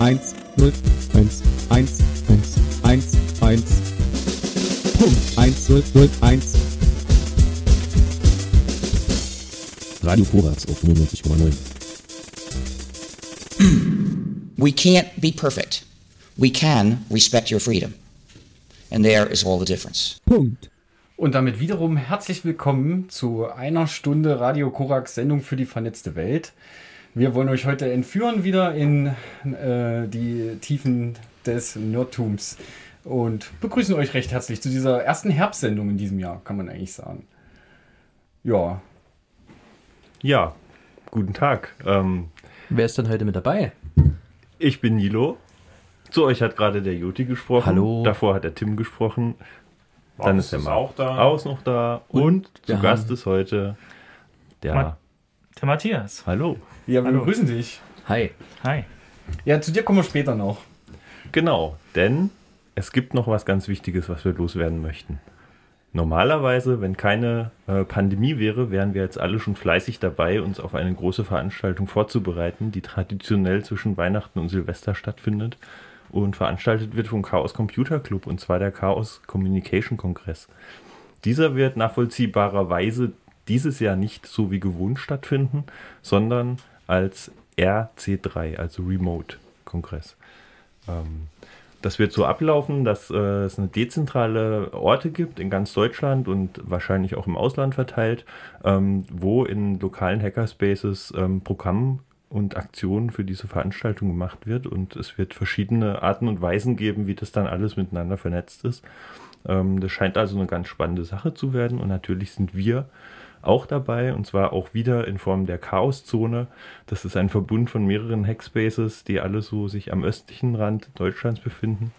Eins, null, eins, eins, eins, eins, eins. Punkt. Eins, null, null, eins. Radio Korax auf 95,9. We can't be perfect. We can respect your freedom. And there is all the difference. Punkt. Und damit wiederum herzlich willkommen zu einer Stunde Radio Korax Sendung für die vernetzte Welt. Wir wollen euch heute entführen wieder in äh, die Tiefen des Nerdtums und begrüßen euch recht herzlich zu dieser ersten Herbstsendung in diesem Jahr, kann man eigentlich sagen. Ja, Ja, guten Tag. Ähm, Wer ist denn heute mit dabei? ich bin Nilo. Zu euch hat gerade der Joti gesprochen. Hallo. Davor hat der Tim gesprochen. Dann Maus ist der ist Marc auch da. Aus noch da. Und, zu wir Gast ist heute der. Ma- Der Matthias. Hallo. ja wir Hallo. begrüßen dich. Hi. Hi. Ja, zu dir kommen wir später noch. Genau, denn es gibt noch was ganz Wichtiges, was wir loswerden möchten. Normalerweise, wenn keine äh, Pandemie wäre, wären wir jetzt alle schon fleißig dabei, uns auf eine große Veranstaltung vorzubereiten, die traditionell zwischen Weihnachten und Silvester stattfindet und veranstaltet wird vom Chaos Computer Club und zwar der Chaos Communication Kongress. Dieser wird nachvollziehbarerweise dieses Jahr nicht so wie gewohnt stattfinden, sondern als RC3, also Remote Kongress. Ähm, das wird so ablaufen, dass äh, es eine dezentrale Orte gibt in ganz Deutschland und wahrscheinlich auch im Ausland verteilt, ähm, wo in lokalen Hackerspaces ähm, Programm und Aktionen für diese Veranstaltung gemacht wird und es wird verschiedene Arten und Weisen geben, wie das dann alles miteinander vernetzt ist. Ähm, das scheint also eine ganz spannende Sache zu werden und natürlich sind wir auch dabei und zwar auch wieder in Form der Chaoszone. Das ist ein Verbund von mehreren Hackspaces, die alle so sich am östlichen Rand Deutschlands befinden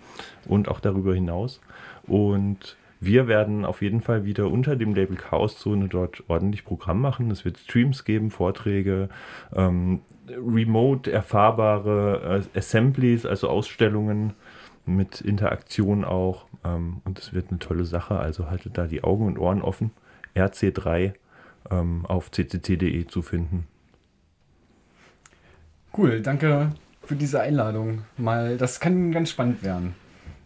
und auch darüber hinaus. Und wir werden auf jeden Fall wieder unter dem Label Chaoszone dort ordentlich Programm machen. Es wird Streams geben, Vorträge, ähm, remote erfahrbare äh, Assemblies, also Ausstellungen mit Interaktion auch. Ähm, und es wird eine tolle Sache. Also haltet da die Augen und Ohren offen. RC3 ähm, auf ccc.de zu finden. Cool, danke für diese Einladung. Mal, das kann ganz spannend werden.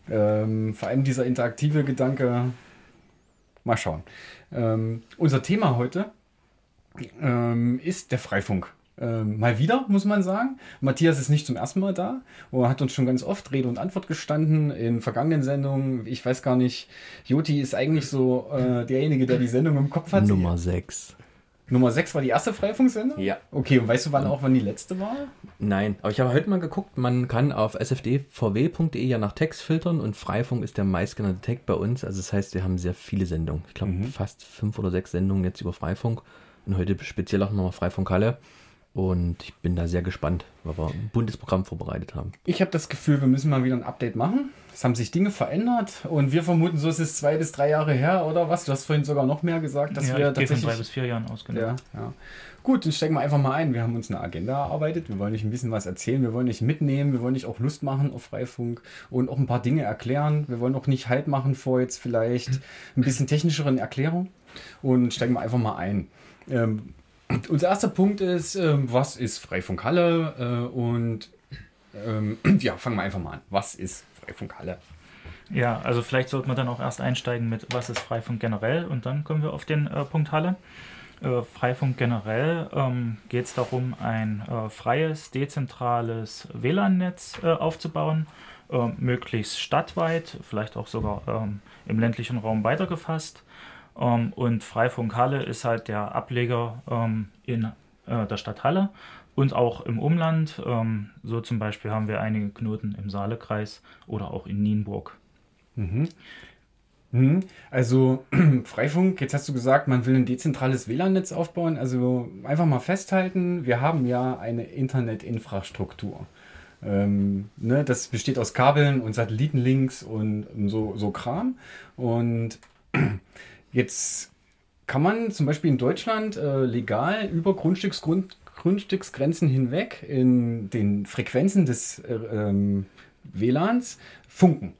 Ähm, vor allem dieser interaktive Gedanke. Mal schauen. Ähm, unser Thema heute ähm, ist der Freifunk. Ähm, mal wieder, muss man sagen. Matthias ist nicht zum ersten Mal da und hat uns schon ganz oft Rede und Antwort gestanden in vergangenen Sendungen. Ich weiß gar nicht, Joti ist eigentlich so äh, derjenige, der die Sendung im Kopf hat. Nummer 6. Nummer 6 war die erste Freifunksendung? Ja. Okay, und weißt du wann auch, wann die letzte war? Nein, aber ich habe heute mal geguckt, man kann auf sfdvw.de ja nach Text filtern und Freifunk ist der meistgenannte Tag bei uns. Also das heißt, wir haben sehr viele Sendungen. Ich glaube fast fünf oder sechs Sendungen jetzt über Freifunk und heute speziell auch nochmal Freifunk Halle. Und ich bin da sehr gespannt, weil wir ein buntes Programm vorbereitet haben. Ich habe das Gefühl, wir müssen mal wieder ein Update machen. Es haben sich Dinge verändert und wir vermuten, so ist es zwei bis drei Jahre her oder was? Du hast vorhin sogar noch mehr gesagt, dass ja, wir ich gehe von tatsächlich. drei bis vier Jahren aus, genau. ja, ja. Gut, dann steigen wir einfach mal ein. Wir haben uns eine Agenda erarbeitet. Wir wollen euch ein bisschen was erzählen. Wir wollen euch mitnehmen. Wir wollen euch auch Lust machen auf Freifunk und auch ein paar Dinge erklären. Wir wollen auch nicht Halt machen vor jetzt vielleicht ein bisschen technischeren Erklärungen und steigen wir einfach mal ein. Ähm, unser erster Punkt ist, ähm, was ist Freifunk Halle? Äh, und ähm, ja, fangen wir einfach mal an. Was ist Freifunk Halle? Ja, also vielleicht sollte man dann auch erst einsteigen mit, was ist Freifunk generell und dann kommen wir auf den äh, Punkt Halle. Äh, Freifunk generell ähm, geht es darum, ein äh, freies, dezentrales WLAN-Netz äh, aufzubauen, äh, möglichst stadtweit, vielleicht auch sogar ähm, im ländlichen Raum weitergefasst. Ähm, und Freifunk Halle ist halt der Ableger ähm, in äh, der Stadt Halle und auch im Umland. Ähm, so zum Beispiel haben wir einige Knoten im Saalekreis oder auch in Nienburg. Mhm. Also Freifunk, jetzt hast du gesagt, man will ein dezentrales WLAN-Netz aufbauen. Also einfach mal festhalten, wir haben ja eine Internetinfrastruktur. Ähm, ne, das besteht aus Kabeln und Satellitenlinks und so, so Kram. Und jetzt kann man zum Beispiel in Deutschland äh, legal über Grundstücksgrund, Grundstücksgrenzen hinweg in den Frequenzen des äh, ähm, WLANs funken.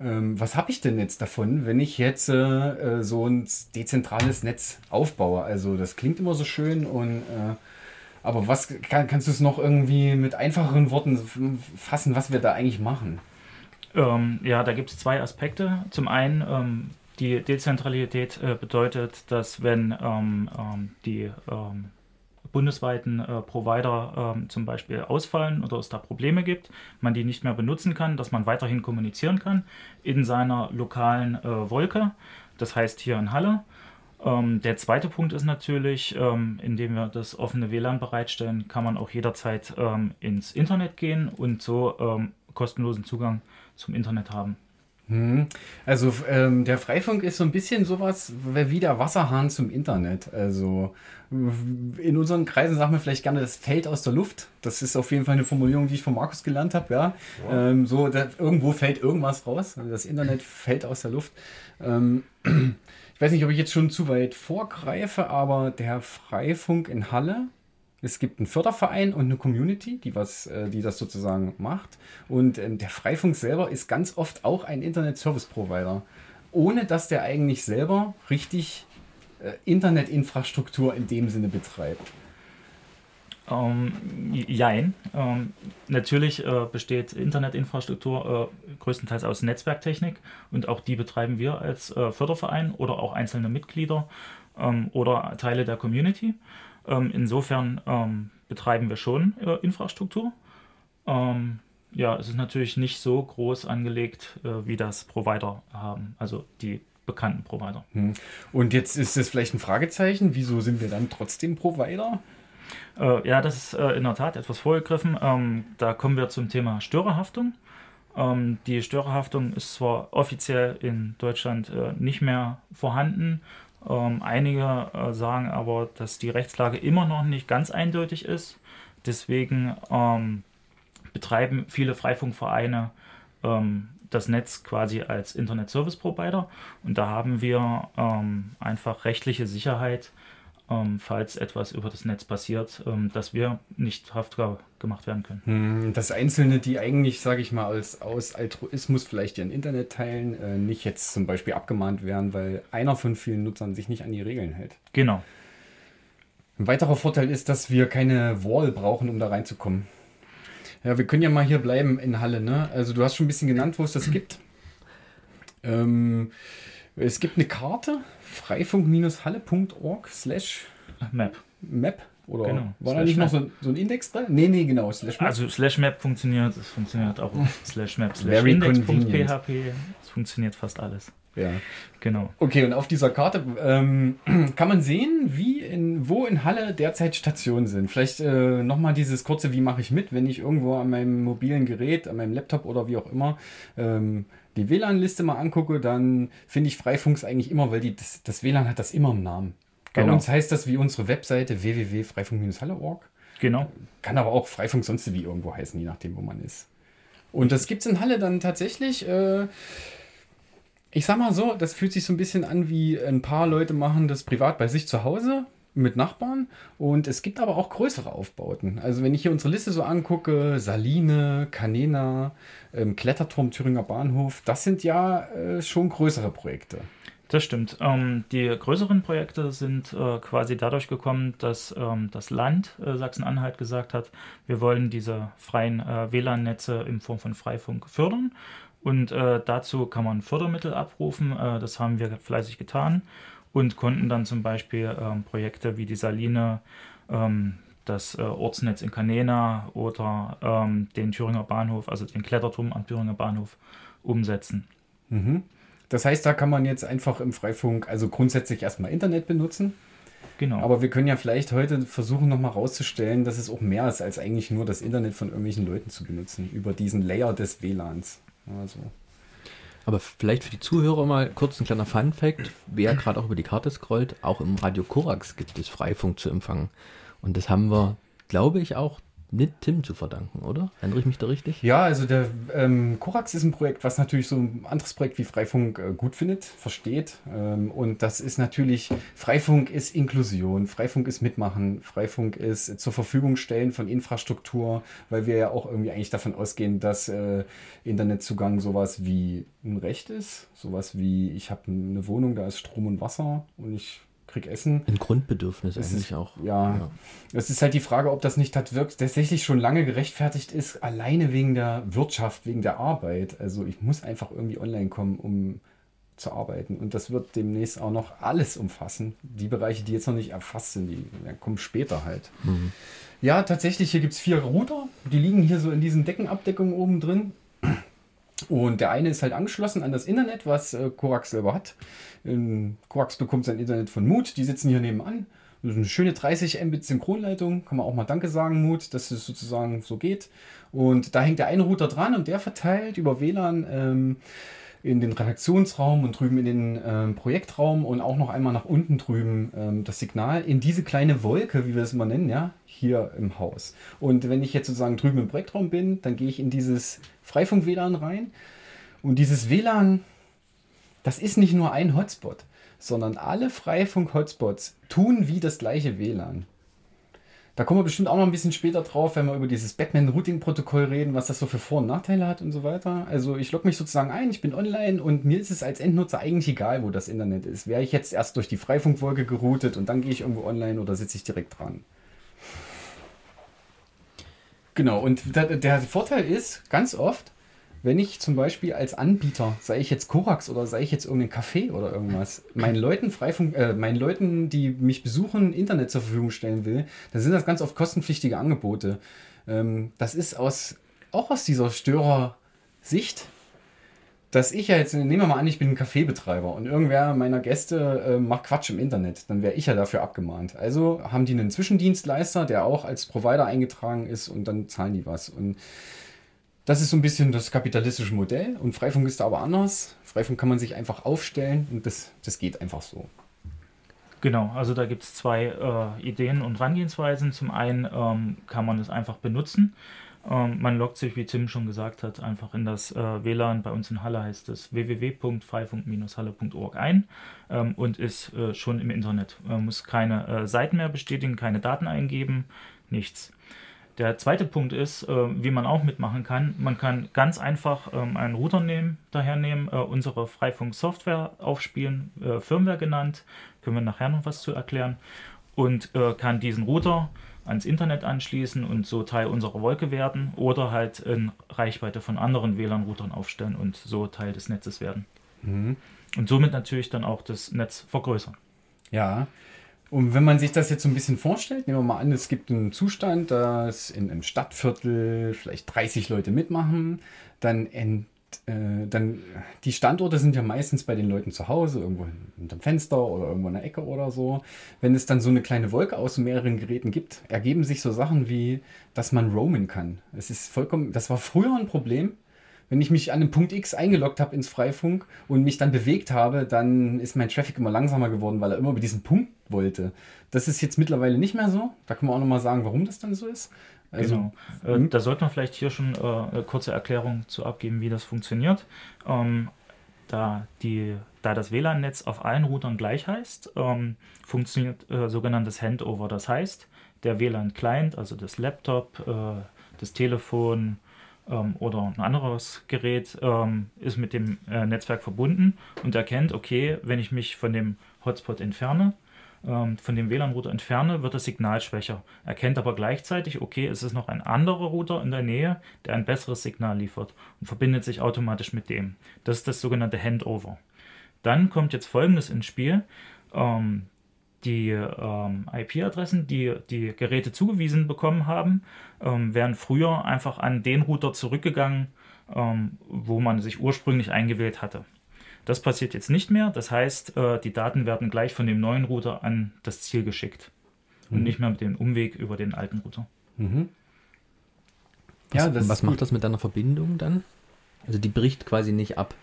ähm, was habe ich denn jetzt davon, wenn ich jetzt äh, äh, so ein dezentrales Netz aufbaue? Also das klingt immer so schön und äh, aber was kann, kannst du es noch irgendwie mit einfacheren Worten fassen, was wir da eigentlich machen? Ähm, ja, da gibt es zwei Aspekte. Zum einen, ähm, die Dezentralität äh, bedeutet, dass wenn ähm, ähm die ähm, bundesweiten äh, Provider ähm, zum Beispiel ausfallen oder es da Probleme gibt, man die nicht mehr benutzen kann, dass man weiterhin kommunizieren kann in seiner lokalen äh, Wolke, das heißt hier in Halle. Ähm, der zweite Punkt ist natürlich, ähm, indem wir das offene WLAN bereitstellen, kann man auch jederzeit ins Internet gehen und so kostenlosen Zugang zum Internet haben. Hm. Also ähm, der Freifunk ist so ein bisschen sowas wie der Wasserhahn zum Internet. Also in unseren Kreisen sagen wir vielleicht gerne, das fällt aus der Luft. Das ist auf jeden Fall eine Formulierung, die ich von Markus gelernt habe. Ja, wow. ähm, so da, irgendwo fällt irgendwas raus. Das Internet fällt aus der Luft. Ähm, ich weiß nicht, ob ich jetzt schon zu weit vorgreife, aber der Freifunk in Halle es gibt einen Förderverein und eine Community, die, was, äh, die das sozusagen macht. Und ähm, der Freifunk selber ist ganz oft auch ein Internet-Service-Provider, ohne dass der eigentlich selber richtig äh, Internetinfrastruktur in dem Sinne betreibt. Ähm, jein. Ähm, natürlich äh, besteht Internetinfrastruktur äh, größtenteils aus Netzwerktechnik und auch die betreiben wir als äh, Förderverein oder auch einzelne Mitglieder ähm, oder Teile der Community. Ähm, insofern ähm, betreiben wir schon äh, Infrastruktur. Ähm, ja, es ist natürlich nicht so groß angelegt, äh, wie das Provider haben, also die bekannten Provider. Hm. Und jetzt ist es vielleicht ein Fragezeichen, wieso sind wir dann trotzdem Provider? Äh, ja, das ist äh, in der Tat etwas vorgegriffen. Ähm, da kommen wir zum Thema Störerhaftung. Ähm, die Störerhaftung ist zwar offiziell in Deutschland äh, nicht mehr vorhanden, ähm, einige äh, sagen aber, dass die Rechtslage immer noch nicht ganz eindeutig ist. Deswegen ähm, betreiben viele Freifunkvereine ähm, das Netz quasi als Internet Service Provider. Und da haben wir ähm, einfach rechtliche Sicherheit, ähm, falls etwas über das Netz passiert, ähm, dass wir nicht haftbar gemacht werden können. Hm, dass Einzelne, die eigentlich, sage ich mal, als, aus Altruismus vielleicht ihren Internet teilen, äh, nicht jetzt zum Beispiel abgemahnt werden, weil einer von vielen Nutzern sich nicht an die Regeln hält. Genau. Ein weiterer Vorteil ist, dass wir keine Wall brauchen, um da reinzukommen. Ja, wir können ja mal hier bleiben in Halle. Ne? Also du hast schon ein bisschen genannt, wo es das gibt. Ähm, es gibt eine Karte, freifunk-halle.org slash map. Map. Oder genau. war da nicht noch so ein, so ein, Index drin? Nee, nee, genau. Slash map. Also slash map funktioniert, es funktioniert auch slash map, slash index.php, es funktioniert fast alles. Ja. Genau. Okay, und auf dieser Karte ähm, kann man sehen, wie in, wo in Halle derzeit Stationen sind. Vielleicht äh, nochmal dieses kurze, wie mache ich mit, wenn ich irgendwo an meinem mobilen Gerät, an meinem Laptop oder wie auch immer ähm, die WLAN-Liste mal angucke, dann finde ich Freifunks eigentlich immer, weil die, das, das WLAN hat das immer im Namen. Bei genau. uns heißt das wie unsere Webseite www.freifunk-halle.org. Genau. Kann aber auch Freifunk sonst wie irgendwo heißen, je nachdem, wo man ist. Und das gibt es in Halle dann tatsächlich. Äh, ich sag mal so, das fühlt sich so ein bisschen an, wie ein paar Leute machen das privat bei sich zu Hause mit Nachbarn. Und es gibt aber auch größere Aufbauten. Also wenn ich hier unsere Liste so angucke, Saline, Canena, ähm, Kletterturm Thüringer Bahnhof, das sind ja äh, schon größere Projekte. Das stimmt. Ähm, die größeren Projekte sind äh, quasi dadurch gekommen, dass ähm, das Land äh, Sachsen-Anhalt gesagt hat, wir wollen diese freien äh, WLAN-Netze in Form von Freifunk fördern. Und äh, dazu kann man Fördermittel abrufen. Äh, das haben wir fleißig getan und konnten dann zum Beispiel ähm, Projekte wie die Saline, ähm, das äh, Ortsnetz in Canena oder ähm, den Thüringer Bahnhof, also den Kletterturm am Thüringer Bahnhof umsetzen. Mhm. Das heißt, da kann man jetzt einfach im Freifunk, also grundsätzlich erstmal Internet benutzen. Genau. Aber wir können ja vielleicht heute versuchen, nochmal rauszustellen, dass es auch mehr ist, als eigentlich nur das Internet von irgendwelchen Leuten zu benutzen, über diesen Layer des WLANs. Also. Aber vielleicht für die Zuhörer mal kurz ein kleiner Fun-Fact: Wer gerade auch über die Karte scrollt, auch im Radio Korax gibt es Freifunk zu empfangen. Und das haben wir, glaube ich, auch mit Tim zu verdanken, oder? Erinnere ich mich da richtig? Ja, also der ähm, Korax ist ein Projekt, was natürlich so ein anderes Projekt wie Freifunk äh, gut findet, versteht. Ähm, und das ist natürlich, Freifunk ist Inklusion, Freifunk ist Mitmachen, Freifunk ist zur Verfügung stellen von Infrastruktur, weil wir ja auch irgendwie eigentlich davon ausgehen, dass äh, Internetzugang sowas wie ein Recht ist. Sowas wie, ich habe eine Wohnung, da ist Strom und Wasser und ich krieg Essen. Ein Grundbedürfnis Es eigentlich ist, auch. Ja, Ja. es ist halt die Frage, ob das nicht wirkt, tatsächlich schon lange gerechtfertigt ist, alleine wegen der Wirtschaft, wegen der Arbeit. Also ich muss einfach irgendwie online kommen, um zu arbeiten. Und das wird demnächst auch noch alles umfassen. Die Bereiche, die jetzt noch nicht erfasst sind, die ja, kommen später halt. Ja, tatsächlich, hier gibt es vier Router. Die liegen hier so in diesen Deckenabdeckungen oben drin. Und der eine ist halt angeschlossen an das Internet, was äh, Korax selber hat. Ähm, Korax bekommt sein Internet von Mood. Die sitzen hier nebenan. Das ist eine schöne 30 Mbit Synchronleitung. Kann man auch mal Danke sagen, Mood, dass es sozusagen so geht. Und da hängt der eine Router dran und der verteilt über WLAN ähm, in den Redaktionsraum und drüben in den ähm, Projektraum und auch noch einmal nach unten drüben ähm, das Signal in diese kleine Wolke, wie wir es immer nennen, ja, hier im Haus. Und wenn ich jetzt sozusagen drüben im Projektraum bin, dann gehe ich in dieses Freifunk-WLAN rein und dieses WLAN, das ist nicht nur ein Hotspot, sondern alle Freifunk-Hotspots tun wie das gleiche WLAN. Da kommen wir bestimmt auch noch ein bisschen später drauf, wenn wir über dieses Batman-Routing-Protokoll reden, was das so für Vor- und Nachteile hat und so weiter. Also ich logge mich sozusagen ein, ich bin online und mir ist es als Endnutzer eigentlich egal, wo das Internet ist. Wäre ich jetzt erst durch die Freifunkwolke geroutet und dann gehe ich irgendwo online oder sitze ich direkt dran. Genau, und der Vorteil ist, ganz oft, wenn ich zum Beispiel als Anbieter, sei ich jetzt Korax oder sei ich jetzt irgendein Café oder irgendwas, meinen Leuten Freifunk, äh, meinen Leuten, die mich besuchen, Internet zur Verfügung stellen will, dann sind das ganz oft kostenpflichtige Angebote. Ähm, das ist aus, auch aus dieser Störersicht, dass ich ja jetzt, nehmen wir mal an, ich bin ein Kaffeebetreiber und irgendwer meiner Gäste äh, macht Quatsch im Internet, dann wäre ich ja dafür abgemahnt. Also haben die einen Zwischendienstleister, der auch als Provider eingetragen ist und dann zahlen die was. Und das ist so ein bisschen das kapitalistische Modell und Freifunk ist da aber anders. Freifunk kann man sich einfach aufstellen und das, das geht einfach so. Genau, also da gibt es zwei äh, Ideen und Herangehensweisen. Zum einen ähm, kann man es einfach benutzen. Ähm, man loggt sich, wie Tim schon gesagt hat, einfach in das äh, WLAN. Bei uns in Halle heißt es www.freifunk-halle.org ein ähm, und ist äh, schon im Internet. Man muss keine äh, Seiten mehr bestätigen, keine Daten eingeben, nichts. Der zweite Punkt ist, äh, wie man auch mitmachen kann. Man kann ganz einfach ähm, einen Router nehmen, daher nehmen, äh, unsere Freifunk-Software aufspielen, äh, Firmware genannt, können wir nachher noch was zu erklären, und äh, kann diesen Router ans Internet anschließen und so Teil unserer Wolke werden oder halt in Reichweite von anderen WLAN-Routern aufstellen und so Teil des Netzes werden. Und somit natürlich dann auch das Netz vergrößern. Ja. Und wenn man sich das jetzt so ein bisschen vorstellt, nehmen wir mal an, es gibt einen Zustand, dass in einem Stadtviertel vielleicht 30 Leute mitmachen, dann, ent, äh, dann die Standorte sind ja meistens bei den Leuten zu Hause, irgendwo hinterm Fenster oder irgendwo in der Ecke oder so. Wenn es dann so eine kleine Wolke aus mehreren Geräten gibt, ergeben sich so Sachen wie, dass man roamen kann. Es ist vollkommen, das war früher ein Problem. Wenn ich mich an einem Punkt X eingeloggt habe ins Freifunk und mich dann bewegt habe, dann ist mein Traffic immer langsamer geworden, weil er immer über diesen Punkt wollte. Das ist jetzt mittlerweile nicht mehr so. Da können wir auch nochmal sagen, warum das dann so ist. Also, genau. Äh, da sollte man vielleicht hier schon äh, eine kurze Erklärung zu abgeben, wie das funktioniert. Ähm, da, die, da das WLAN-Netz auf allen Routern gleich heißt, ähm, funktioniert äh, sogenanntes Handover. Das heißt, der WLAN-Client, also das Laptop, äh, das Telefon ähm, oder ein anderes Gerät, ähm, ist mit dem äh, Netzwerk verbunden und erkennt, okay, wenn ich mich von dem Hotspot entferne, ähm, von dem WLAN-Router entferne, wird das Signal schwächer. Erkennt aber gleichzeitig, okay, es ist noch ein anderer Router in der Nähe, der ein besseres Signal liefert und verbindet sich automatisch mit dem. Das ist das sogenannte Handover. Dann kommt jetzt Folgendes ins Spiel. Ähm, die ähm, IP-Adressen, die die Geräte zugewiesen bekommen haben, ähm, wären früher einfach an den Router zurückgegangen, ähm, wo man sich ursprünglich eingewählt hatte. Das passiert jetzt nicht mehr. Das heißt, äh, die Daten werden gleich von dem neuen Router an das Ziel geschickt und nicht mehr mit dem Umweg über den alten Router. ja, Was, das was macht das mit deiner Verbindung dann? Also die bricht quasi nicht ab.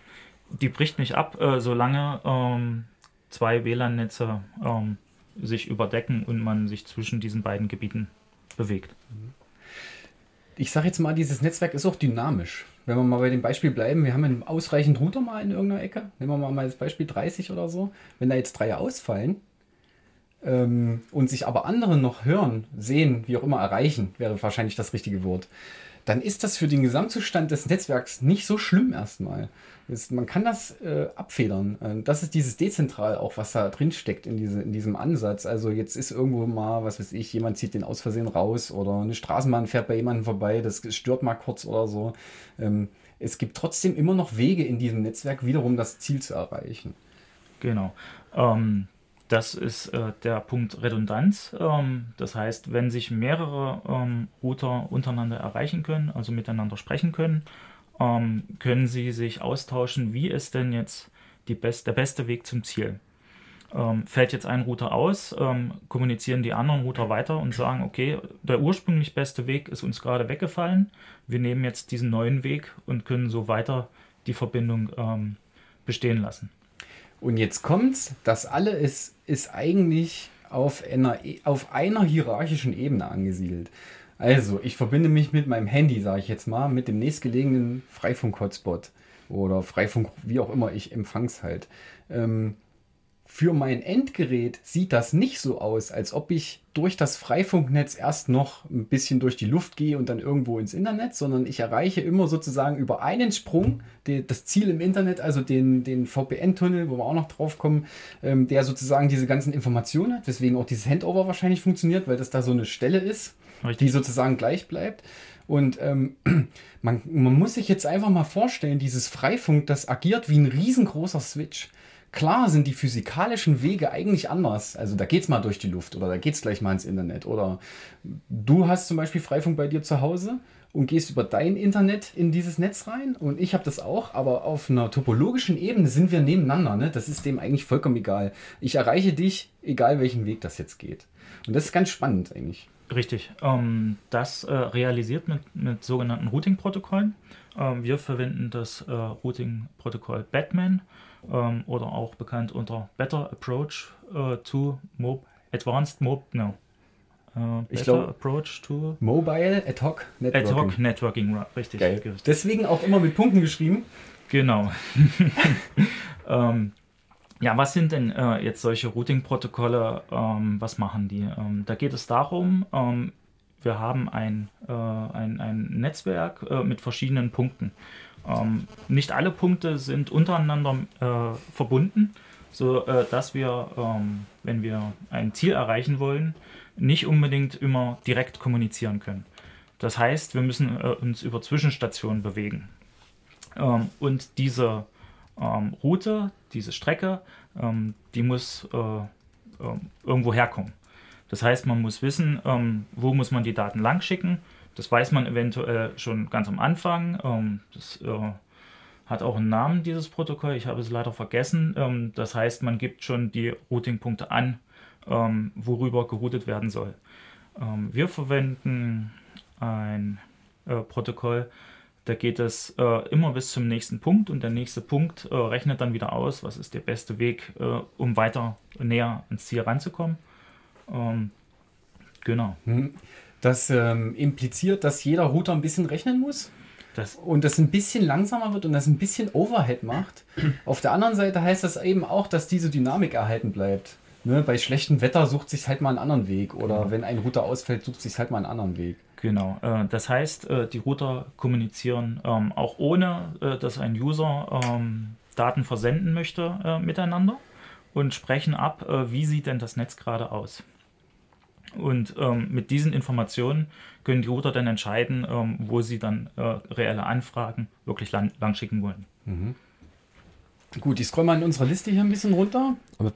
Die bricht nicht ab, äh, solange ähm, zwei WLAN-Netze ähm, sich überdecken und man sich zwischen diesen beiden Gebieten bewegt. ich sage jetzt mal, dieses Netzwerk ist auch dynamisch. Wenn wir mal bei dem Beispiel bleiben, wir haben einen ausreichend Router mal in irgendeiner Ecke. Nehmen wir mal das Beispiel 30 oder so. Wenn da jetzt drei ausfallen ähm, und sich aber andere noch hören, sehen, wie auch immer erreichen, wäre wahrscheinlich das richtige Wort, dann ist das für den Gesamtzustand des Netzwerks nicht so schlimm erstmal. Das, man kann das äh, abfedern. Äh, das ist dieses Dezentral auch, was da drin steckt in, diese, in diesem Ansatz. Also jetzt ist irgendwo mal, was weiß ich, jemand zieht den aus Versehen raus oder eine Straßenbahn fährt bei jemandem vorbei, das stört mal kurz oder so. Ähm, es gibt trotzdem immer noch Wege in diesem Netzwerk, wiederum das Ziel zu erreichen. Genau. Ähm, das ist äh, der Punkt Redundanz. Ähm, das heißt, wenn sich mehrere ähm, Router untereinander erreichen können, also miteinander sprechen können, ähm, können sie sich austauschen, wie ist denn jetzt best der beste Weg zum Ziel. Ähm, fällt jetzt ein Router aus, ähm, kommunizieren die anderen Router weiter und sagen, okay, der ursprünglich beste Weg ist uns gerade weggefallen. Wir nehmen jetzt diesen neuen Weg und können so weiter die Verbindung ähm, bestehen lassen. Und jetzt kommt's, das alle ist, ist eigentlich auf einer, auf einer hierarchischen Ebene angesiedelt. Also, ich verbinde mich mit meinem Handy, sage ich jetzt mal, mit dem nächstgelegenen Freifunk-Hotspot oder Freifunk, wie auch immer ich empfangs halt. Ähm, für mein Endgerät sieht das nicht so aus, als ob ich durch das Freifunknetz erst noch ein bisschen durch die Luft gehe und dann irgendwo ins Internet, sondern ich erreiche immer sozusagen über einen Sprung die, das Ziel im Internet, also den, den VPN-Tunnel, wo wir auch noch drauf kommen, ähm, der sozusagen diese ganzen Informationen hat, weswegen auch dieses Handover wahrscheinlich funktioniert, weil das da so eine Stelle ist, Richtig. die sozusagen gleich bleibt. Und ähm, man, man muss sich jetzt einfach mal vorstellen, dieses Freifunk, das agiert wie ein riesengroßer Switch. Klar sind die physikalischen Wege eigentlich anders. Also da geht es mal durch die Luft oder da geht es gleich mal ins Internet. Oder du hast zum Beispiel Freifunk bei dir zu Hause und gehst über dein Internet in dieses Netz rein und ich habe das auch, aber auf einer topologischen Ebene sind wir nebeneinander. Ne? Das ist dem eigentlich vollkommen egal. Ich erreiche dich, egal welchen Weg das jetzt geht. Und das ist ganz spannend eigentlich. Richtig. Ähm, das äh, realisiert mit, mit sogenannten Routing-Protokollen. Ähm, wir verwenden das äh, Routing-Protokoll Batman ähm, oder auch bekannt unter Better Approach äh, to Mob Advanced Mob no. Äh, ich glaube Approach to Mobile Ad Hoc Networking. Ad Hoc Networking, richtig. Geil. Deswegen auch immer mit Punkten geschrieben. Genau. ähm, ja, was sind denn äh, jetzt solche Routing-Protokolle? Ähm, was machen die? Ähm, da geht es darum, ähm, wir haben ein, äh, ein, ein Netzwerk äh, mit verschiedenen Punkten. Ähm, nicht alle Punkte sind untereinander äh, verbunden, so äh, dass wir, ähm, wenn wir ein Ziel erreichen wollen, nicht unbedingt immer direkt kommunizieren können. Das heißt, wir müssen äh, uns über Zwischenstationen bewegen. Ähm, und diese ähm, Route, diese Strecke, ähm, die muss äh, ähm, irgendwo herkommen. Das heißt, man muss wissen, wo muss man die Daten lang schicken das weiß man eventuell schon ganz am Anfang. Ähm, das äh, hat auch einen Namen, dieses Protokoll. Ich habe es leider vergessen. Ähm, das heißt, man gibt schon die Routingpunkte an, ähm, worüber geroutet werden soll. Ähm, wir verwenden ein äh, Protokoll, da geht es äh, immer bis zum nächsten Punkt und der nächste Punkt äh, rechnet dann wieder aus, was ist der beste Weg, äh, um weiter näher ans Ziel ranzukommen. Ähm, genau. Hm. Das ähm, impliziert, dass jeder Router ein bisschen rechnen muss. Das und das ein bisschen langsamer wird und das ein bisschen Overhead macht. Auf der anderen Seite heißt das eben auch, dass diese Dynamik erhalten bleibt. Ne, bei schlechtem Wetter sucht sich halt mal einen anderen Weg oder genau. wenn ein Router ausfällt, sucht sich halt mal einen anderen Weg. Genau, äh, das heißt, äh, die Router kommunizieren ähm, auch ohne, äh, dass ein User ähm, Daten versenden möchte miteinander und sprechen ab, wie sieht denn das Netz gerade aus. Und ähm, mit diesen Informationen können die Router dann entscheiden, ähm, wo sie dann äh, reelle Anfragen wirklich lang, lang schicken wollen. Mhm. Gut, ich scroll mal in unserer Liste hier ein bisschen runter. Aber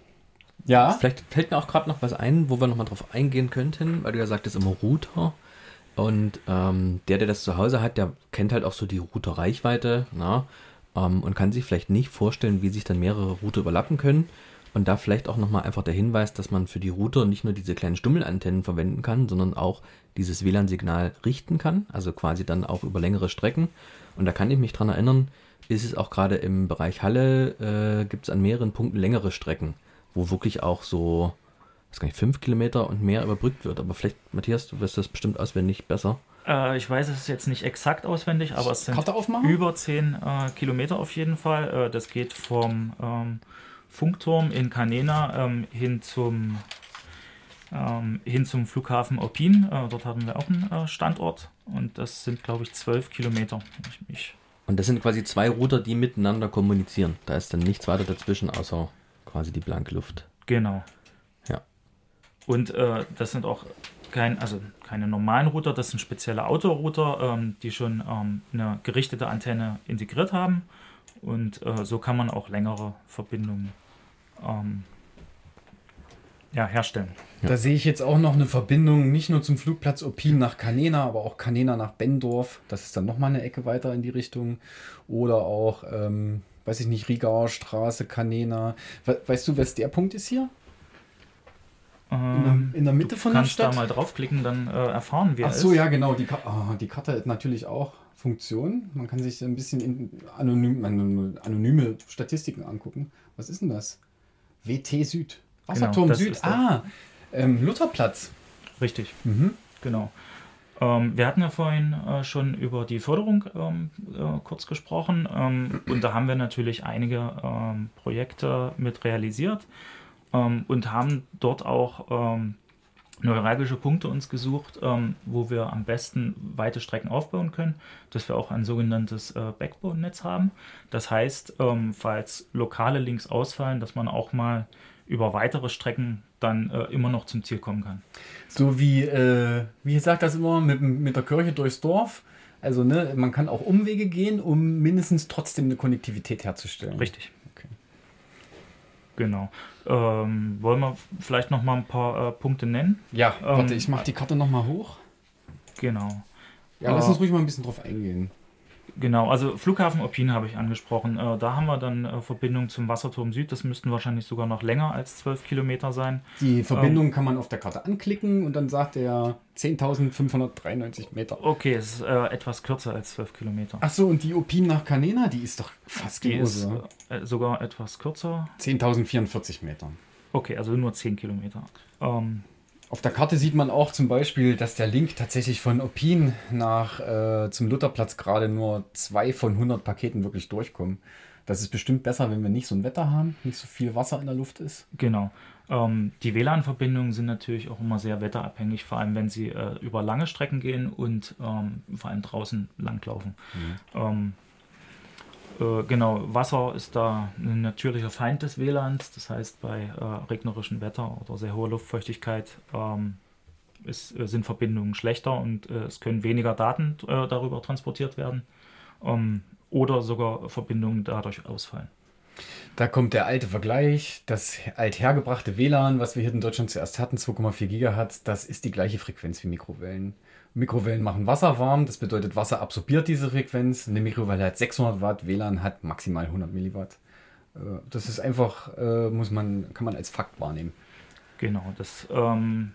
ja. Vielleicht fällt mir auch gerade noch was ein, wo wir nochmal drauf eingehen könnten, weil du ja sagtest immer Router. Und ähm, der, der das zu Hause hat, der kennt halt auch so die Router-Reichweite ähm, und kann sich vielleicht nicht vorstellen, wie sich dann mehrere Router überlappen können. Und da vielleicht auch nochmal einfach der Hinweis, dass man für die Router nicht nur diese kleinen Stummelantennen verwenden kann, sondern auch dieses WLAN-Signal richten kann, also quasi dann auch über längere Strecken. Und da kann ich mich dran erinnern, ist es auch gerade im Bereich Halle, äh, gibt es an mehreren Punkten längere Strecken, wo wirklich auch so, was kann ich, fünf Kilometer und mehr überbrückt wird. Aber vielleicht, Matthias, du wirst das bestimmt auswendig besser. Äh, ich weiß es jetzt nicht exakt auswendig, aber es sind über 10 äh, Kilometer auf jeden Fall. Äh, das geht vom ähm, Funkturm in Canena ähm, hin zum ähm, hin zum Flughafen Opin. Äh, dort haben wir auch einen äh, Standort und das sind, glaube ich, 12 Kilometer. ich mich Und das sind quasi zwei Router, die miteinander kommunizieren. Da ist dann nichts weiter dazwischen, außer quasi die blanke Luft. Genau. Ja. Und äh, das sind auch kein, also keine normalen Router, das sind spezielle Autorouter, ähm, die schon ähm, eine gerichtete Antenne integriert haben. Und äh, so kann man auch längere Verbindungen ähm, ja, herstellen. Da sehe ich jetzt auch noch eine Verbindung, nicht nur zum Flugplatz Opin nach Canena, aber auch Canena nach Bendorf. Das ist dann nochmal eine Ecke weiter in die Richtung. Oder auch, ähm, weiß ich nicht, Rigaer Straße, Canena. We weißt du, was der Punkt ist hier? In der, Ähm, in der Mitte du von der kannst da Stadt? mal draufklicken, dann äh, erfahren wir Ach es. so, ja, genau. Die, ah, die Karte hat natürlich auch Funktion. Man kann sich ein bisschen in anonym, anonyme Statistiken angucken. Was ist denn das? WT Süd. Wasserturm das Süd. Ah, ähm, Lutherplatz. Richtig. Mhm. Genau. Ähm, wir hatten ja vorhin äh, schon über die Förderung ähm, äh, kurz gesprochen ähm, und da haben wir natürlich einige ähm, Projekte mit realisiert ähm, und haben dort auch ähm, neuralgische Punkte uns gesucht, ähm, wo wir am besten weite Strecken aufbauen können, dass wir auch ein sogenanntes äh, Backbone-Netz haben. Das heißt, ähm, falls lokale Links ausfallen, dass man auch mal über weitere Strecken dann äh, immer noch zum Ziel kommen kann. So wie, äh, wie sagt das immer, mit, mit der Kirche durchs Dorf. Also, ne, man kann auch Umwege gehen, um mindestens trotzdem eine Konnektivität herzustellen. Richtig. Genau. Ähm, wollen wir vielleicht noch mal ein paar äh, Punkte nennen? Ja, warte, Ähm, ich mache die Karte nochmal hoch. Genau. Ja, lass äh, uns ruhig mal ein bisschen drauf eingehen. Genau, also Flughafen Opin habe ich angesprochen. Äh, da haben wir dann äh, Verbindung zum Wasserturm Süd. Das müssten wahrscheinlich sogar noch länger als 12 Kilometer sein. Die Verbindung kann man auf der Karte anklicken und dann sagt er 10.593 Meter. Okay, es ist äh, etwas kürzer als 12 Kilometer. Ach so, und die Opin nach Canena, die ist doch fast Die ist genauso. äh, sogar etwas kürzer. 10.044 Meter. Okay, also nur 10 Kilometer. Ähm, Auf der Karte sieht man auch zum Beispiel, dass der Link tatsächlich von Opin nach äh, zum Lutherplatz gerade nur zwei von 100 Paketen wirklich durchkommen. Das ist bestimmt besser, wenn wir nicht so ein Wetter haben, nicht so viel Wasser in der Luft ist. Genau. Ähm, die WLAN-Verbindungen sind natürlich auch immer sehr wetterabhängig, vor allem wenn sie äh, über lange Strecken gehen und ähm, vor allem draußen langlaufen. Ähm, äh, genau, Wasser ist da ein natürlicher Feind des WLANs. Das heißt, bei äh, regnerischem Wetter oder sehr hoher Luftfeuchtigkeit ähm, ist, äh, sind Verbindungen schlechter und äh, es können weniger Daten äh, darüber transportiert werden ähm, oder sogar Verbindungen dadurch ausfallen. Da kommt der alte Vergleich. Das althergebrachte WLAN, was wir hier in Deutschland zuerst hatten, 2,4 Gigahertz, das ist die gleiche Frequenz wie Mikrowellen. Mikrowellen machen Wasser warm, das bedeutet, Wasser absorbiert diese Frequenz. Eine Mikrowelle hat 600 Watt, WLAN hat maximal 100 Milliwatt. Äh, Das ist einfach, äh, muss man, kann man als Fakt wahrnehmen. Genau, das ähm,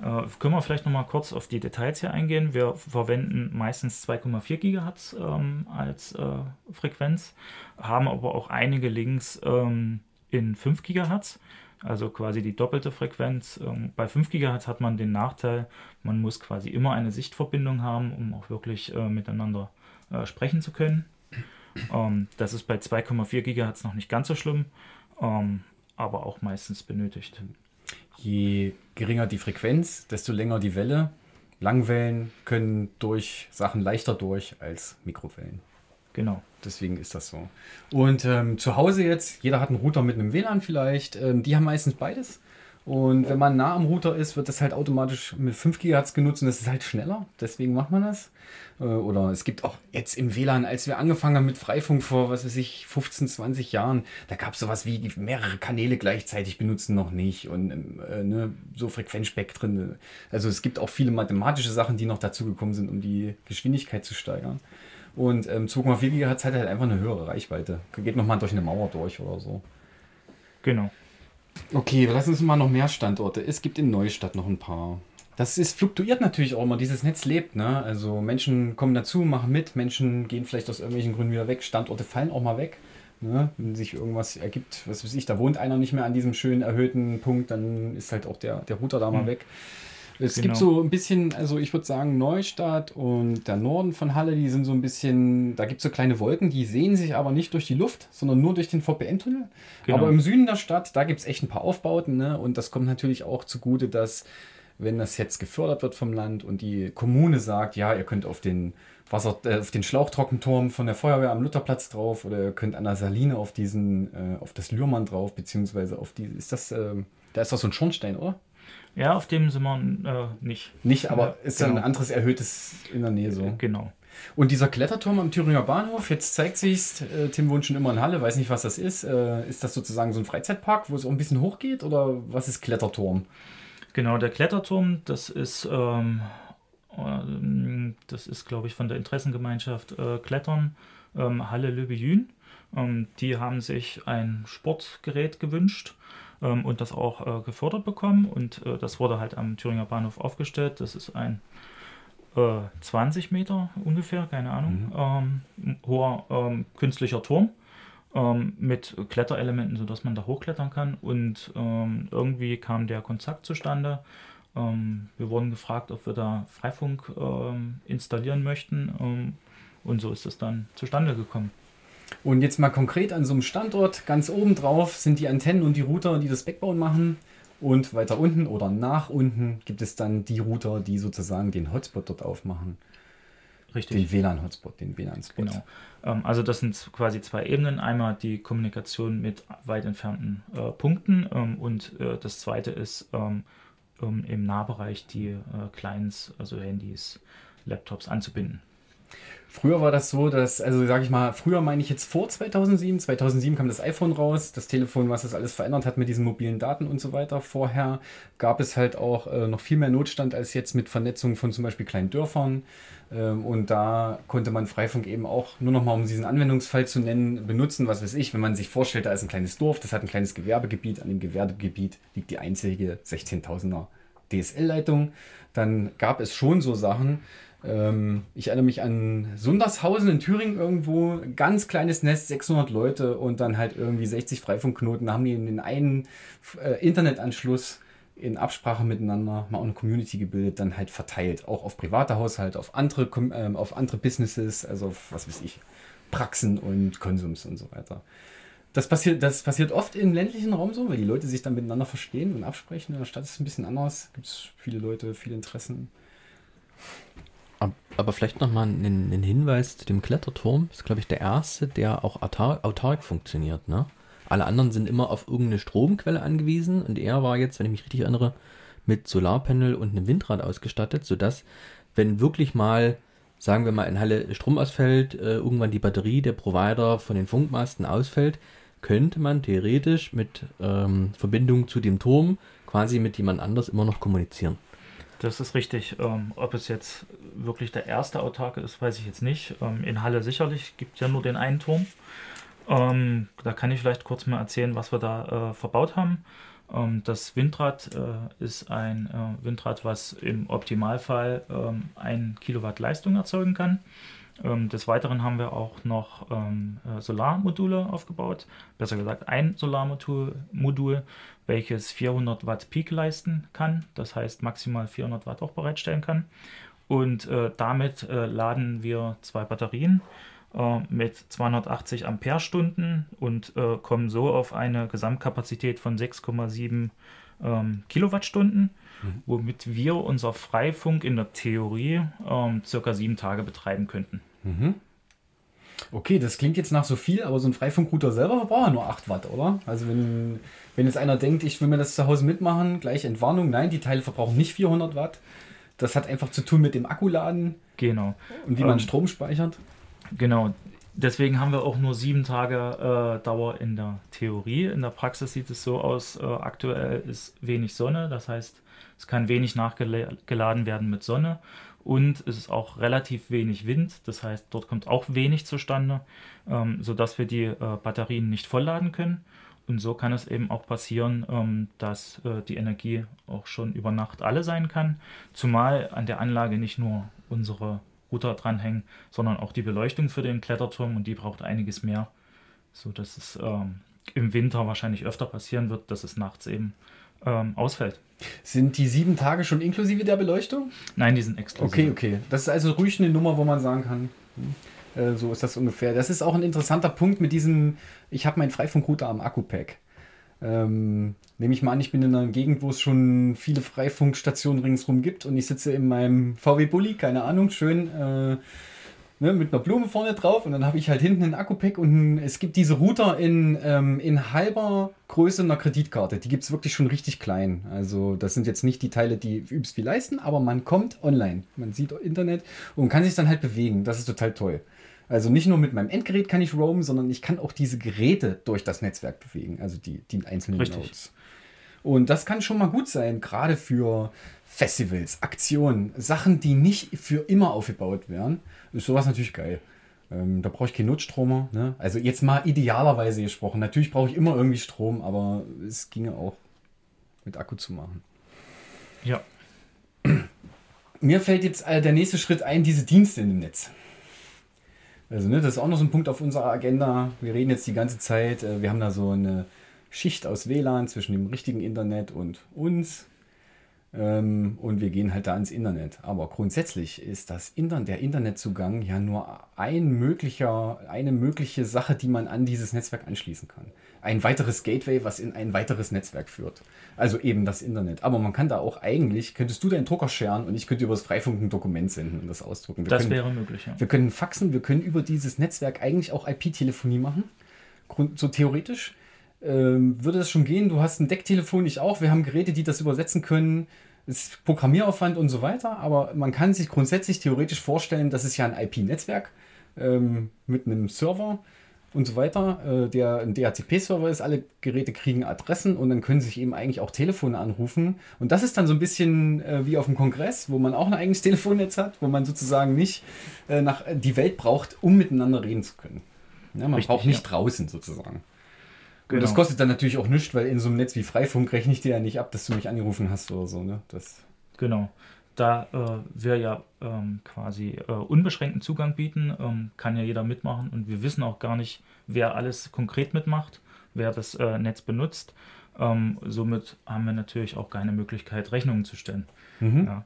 äh, können wir vielleicht noch mal kurz auf die Details hier eingehen. Wir verwenden meistens 2,4 Gigahertz ähm, als äh, Frequenz, haben aber auch einige Links ähm, in 5 Gigahertz, also quasi die doppelte Frequenz. Ähm, bei 5 Gigahertz hat man den Nachteil, man muss quasi immer eine Sichtverbindung haben, um auch wirklich äh, miteinander äh, sprechen zu können. Ähm, das ist bei 2,4 Gigahertz noch nicht ganz so schlimm, ähm, aber auch meistens benötigt. Je geringer die Frequenz, desto länger die Welle. Langwellen können durch Sachen leichter durch als Mikrowellen. Genau. Deswegen ist das so. Und ähm, zu Hause jetzt, jeder hat einen Router mit einem WLAN vielleicht. Ähm, die haben meistens beides. Und wenn man nah am Router ist, wird das halt automatisch mit 5 GHz genutzt und das ist halt schneller. Deswegen macht man das. Äh, oder es gibt auch jetzt im WLAN, als wir angefangen haben mit Freifunk vor, was weiß ich, 15, 20 Jahren, da gab es sowas wie mehrere Kanäle gleichzeitig benutzen noch nicht und ähm, äh, ne, so Frequenzspektren. Also es gibt auch viele mathematische Sachen, die noch dazugekommen sind, um die Geschwindigkeit zu steigern. Und ähm, 2,4 GHz hat halt einfach eine höhere Reichweite. Geht nochmal durch eine Mauer durch oder so. Genau. Okay, lass uns mal noch mehr Standorte. Es gibt in Neustadt noch ein paar. Das ist fluktuiert natürlich auch immer. Dieses Netz lebt, ne? Also Menschen kommen dazu, machen mit, Menschen gehen vielleicht aus irgendwelchen Gründen wieder weg, Standorte fallen auch mal weg. Ne? Wenn sich irgendwas ergibt, was weiß ich, da wohnt einer nicht mehr an diesem schönen erhöhten Punkt, dann ist halt auch der, der Router da mal Mhm. weg. Es Genau. gibt so ein bisschen, also ich würde sagen, Neustadt und der Norden von Halle, die sind so ein bisschen, da gibt es so kleine Wolken, die sehen sich aber nicht durch die Luft, sondern nur durch den VPN-Tunnel. Genau. Aber im Süden der Stadt, da gibt es echt ein paar Aufbauten, ne? Und das kommt natürlich auch zugute, dass, wenn das jetzt gefördert wird vom Land und die Kommune sagt, ja, ihr könnt auf den Wasser, äh, auf den Schlauchtrockenturm von der Feuerwehr am Lutherplatz drauf oder ihr könnt an der Saline auf diesen, äh, auf das Lürmann drauf, beziehungsweise auf die, ist das, ähm, da ist doch so ein Schornstein, oder? Ja, auf dem sind wir äh, nicht. Nicht, aber ist ja genau. ein anderes erhöhtes in der Nähe so. Genau. Und dieser Kletterturm am Thüringer Bahnhof, jetzt zeigt sich, äh, Tim wohnt schon immer in Halle, weiß nicht, was das ist. Äh, ist das sozusagen so ein Freizeitpark, wo es auch ein bisschen hochgeht oder was ist Kletterturm? Genau, der Kletterturm, das ist, ähm, ähm, das ist, glaube ich, von der Interessengemeinschaft äh, Klettern ähm, Halle Löbejün. Ähm, die haben sich ein Sportgerät gewünscht ähm, und das auch äh, gefördert bekommen. Und äh, das wurde halt am Thüringer Bahnhof aufgestellt. Das ist ein äh, 20 Meter ungefähr, keine Ahnung, ähm, hoher ähm, künstlicher Turm ähm, mit Kletterelementen, sodass man da hochklettern kann. Und ähm, irgendwie kam der Kontakt zustande. Ähm, wir wurden gefragt, ob wir da Freifunk ähm, installieren möchten. Und so ist es dann zustande gekommen. Und jetzt mal konkret an so einem Standort, ganz oben drauf sind die Antennen und die Router, die das Backbone machen. Und weiter unten oder nach unten gibt es dann die Router, die sozusagen den Hotspot dort aufmachen. Richtig. Den WLAN-Hotspot, den WLAN-Spot. Genau. Ähm, also das sind quasi zwei Ebenen. Einmal die Kommunikation mit weit entfernten äh, Punkten ähm, und äh, das zweite ist ähm, ähm, im Nahbereich die äh, Clients, also Handys, Laptops anzubinden. Früher war das so, dass, also sage ich mal, früher meine ich jetzt vor 2007. 2007 kam das iPhone raus, das Telefon, was das alles verändert hat mit diesen mobilen Daten und so weiter. Vorher gab es halt auch äh, noch viel mehr Notstand als jetzt mit Vernetzung von zum Beispiel kleinen Dörfern. Ähm, und da konnte man Freifunk eben auch nur noch mal, um diesen Anwendungsfall zu nennen, benutzen. Was weiß ich, wenn man sich vorstellt, da ist ein kleines Dorf, das hat ein kleines Gewerbegebiet. An dem Gewerbegebiet liegt die einzige 16.000er DSL-Leitung. Dann gab es schon so Sachen, ähm, ich erinnere mich an Sundershausen in Thüringen irgendwo, ganz kleines Nest, 600 Leute und dann halt irgendwie 60 Freifunkknoten. Da haben die in den einen äh, Internetanschluss in Absprache miteinander mal auch eine Community gebildet, dann halt verteilt. Auch auf private Haushalte, auf andere, ähm, auf andere Businesses, also auf, was weiß ich, Praxen und Konsums und so weiter. Das passiert, das passiert oft im ländlichen Raum so, weil die Leute sich dann miteinander verstehen und absprechen. In der Stadt ist es ein bisschen anders. Gibt es viele Leute, viele Interessen. Ab- Aber vielleicht nochmal einen, einen Hinweis zu dem Kletterturm. Das ist, glaube ich, der erste, der auch autark, autark funktioniert. Ne? Alle anderen sind immer auf irgendeine Stromquelle angewiesen und er war jetzt, wenn ich mich richtig erinnere, mit Solarpanel und einem Windrad ausgestattet, sodass, wenn wirklich mal, sagen wir mal, in Halle Strom ausfällt, äh, irgendwann die Batterie der Provider von den Funkmasten ausfällt, könnte man theoretisch mit ähm, Verbindung zu dem Turm quasi mit jemand anders immer noch kommunizieren. Das ist richtig. Ähm, ob es jetzt wirklich der erste Autarke ist, weiß ich jetzt nicht. Ähm, in Halle sicherlich gibt ja nur den einen Turm. Ähm, da kann ich vielleicht kurz mal erzählen, was wir da äh, verbaut haben. Ähm, das Windrad äh, ist ein äh, Windrad, was im Optimalfall ähm, 1 Kilowatt Leistung erzeugen kann. Ähm, des Weiteren haben wir auch noch ähm, äh, Solarmodule aufgebaut. Besser gesagt ein Solarmodul, Modul, welches 400 Watt Peak leisten kann. Das heißt maximal 400 Watt auch bereitstellen kann. Und äh, damit äh, laden wir zwei Batterien äh, mit 280 Ampere-Stunden und äh, kommen so auf eine Gesamtkapazität von 6,7 ähm, Kilowattstunden, womit wir unser Freifunk in der Theorie ähm, circa sieben Tage betreiben könnten. Okay, das klingt jetzt nach so viel, aber so ein Freifunkrouter selber verbraucht ja nur 8 Watt, oder? Also wenn, wenn jetzt einer denkt, ich will mir das zu Hause mitmachen, gleich Entwarnung, nein, die Teile verbrauchen nicht 400 Watt. Das hat einfach zu tun mit dem Akkuladen Genau. und wie man Ähm, Strom speichert. Genau. Deswegen haben wir auch nur sieben Tage äh, Dauer in der Theorie. In der Praxis sieht es so aus, äh, aktuell ist wenig Sonne, das heißt, es kann wenig nachgeladen werden mit Sonne und es ist auch relativ wenig Wind, das heißt, dort kommt auch wenig zustande, ähm, sodass wir die äh, Batterien nicht vollladen können. Und so kann es eben auch passieren, ähm, dass äh, die Energie auch schon über Nacht alle sein kann, zumal an der Anlage nicht nur unsere Router dranhängen, sondern auch die Beleuchtung für den Kletterturm und die braucht einiges mehr, so dass es ähm, im Winter wahrscheinlich öfter passieren wird, dass es nachts eben ähm, ausfällt. Sind die sieben Tage schon inklusive der Beleuchtung? Nein, die sind exklusiv. Okay, okay. Das ist also ruhig eine Nummer, wo man sagen kann, hm, äh, so ist das ungefähr. Das ist auch ein interessanter Punkt mit diesem, ich habe meinen Freifunkrouter am Akku-Pack. Ähm, nehme ich mal an, ich bin in einer Gegend, wo es schon viele Freifunkstationen ringsrum gibt und ich sitze in meinem VW-Bully, keine Ahnung, schön äh, ne, mit einer Blume vorne drauf und dann habe ich halt hinten einen Akku-Pack und es gibt diese Router in, ähm, in halber Größe einer Kreditkarte. Die gibt es wirklich schon richtig klein. Also das sind jetzt nicht die Teile, die übelst viel leisten, aber man kommt online. Man sieht Internet und kann sich dann halt bewegen. Das ist total toll. Also nicht nur mit meinem Endgerät kann ich roamen, sondern ich kann auch diese Geräte durch das Netzwerk bewegen, also die, die einzelnen Richtig. Nodes. Und das kann schon mal gut sein, gerade für Festivals, Aktionen, Sachen, die nicht für immer aufgebaut werden. Ist sowas natürlich geil. Ähm, da brauche ich keinen Notstromer. Ne? Also jetzt mal idealerweise gesprochen. Natürlich brauche ich immer irgendwie Strom, aber es ginge auch mit Akku zu machen. Ja. Mir fällt jetzt äh, der nächste Schritt ein, diese Dienste in dem Netz. Also, ne, das ist auch noch so ein Punkt auf unserer Agenda. Wir reden jetzt die ganze Zeit, äh, wir haben da so eine Schicht aus WLAN zwischen dem richtigen Internet und uns. Ähm, und wir gehen halt da ins Internet. Aber grundsätzlich ist das Internet, der Internetzugang ja nur ein möglicher, eine mögliche Sache, die man an dieses Netzwerk anschließen kann. Ein weiteres Gateway, was in ein weiteres Netzwerk führt. Also eben das Internet. Aber man kann da auch eigentlich, könntest du deinen Drucker scheren und ich könnte über das Freifunk ein Dokument senden und das ausdrucken. Wir Das können, wäre möglich, ja. wir können faxen, wir können über dieses Netzwerk eigentlich auch IP-Telefonie machen. So theoretisch. Ähm, würde das schon gehen? Du hast ein Decktelefon, ich auch. Wir haben Geräte, die das übersetzen können. Es ist Programmieraufwand und so weiter, aber man kann sich grundsätzlich theoretisch vorstellen, das ist ja ein IP-Netzwerk ähm, mit einem Server und so weiter, äh, der ein DHCP-Server ist. Alle Geräte kriegen Adressen und dann können sich eben eigentlich auch Telefone anrufen. Und das ist dann so ein bisschen äh, wie auf dem Kongress, wo man auch ein eigenes Telefonnetz hat, wo man sozusagen nicht äh, nach, die Welt braucht, um miteinander reden zu können. Ja, man Richtig, braucht nicht ja. draußen sozusagen. Und Genau. das kostet dann natürlich auch nichts, weil in so einem Netz wie Freifunk rechne ich dir ja nicht ab, dass du mich angerufen hast oder so. Ne? Das, Genau. Da äh, wir ja ähm, quasi äh, unbeschränkten Zugang bieten, ähm, kann ja jeder mitmachen und wir wissen auch gar nicht, wer alles konkret mitmacht, wer das äh, Netz benutzt. Ähm, somit haben wir natürlich auch keine Möglichkeit, Rechnungen zu stellen. Ja.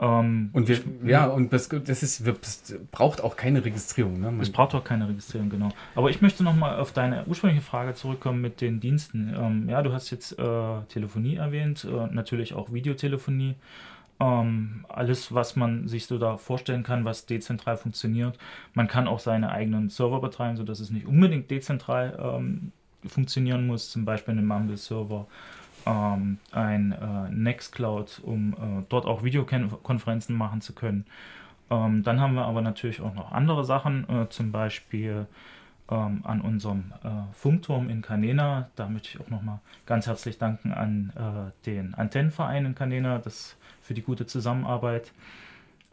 Ähm, und wir, ja, und das, das ist, das braucht auch keine Registrierung. Ne? Es braucht auch keine Registrierung, genau. Aber ich möchte nochmal auf deine ursprüngliche Frage zurückkommen mit den Diensten. Ähm, ja, du hast jetzt äh, Telefonie erwähnt, äh, natürlich auch Videotelefonie. Ähm, alles, was man sich so da vorstellen kann, was dezentral funktioniert. Man kann auch seine eigenen Server betreiben, sodass es nicht unbedingt dezentral ähm, funktionieren muss. Zum Beispiel einen Mumble-Server, ähm, ein äh, Nextcloud, um äh, dort auch Videokonferenzen machen zu können. Ähm, dann haben wir aber natürlich auch noch andere Sachen, äh, zum Beispiel ähm, an unserem äh, Funkturm in Canena. Da möchte ich auch nochmal ganz herzlich danken an äh, den Antennenverein in Canena das, für die gute Zusammenarbeit.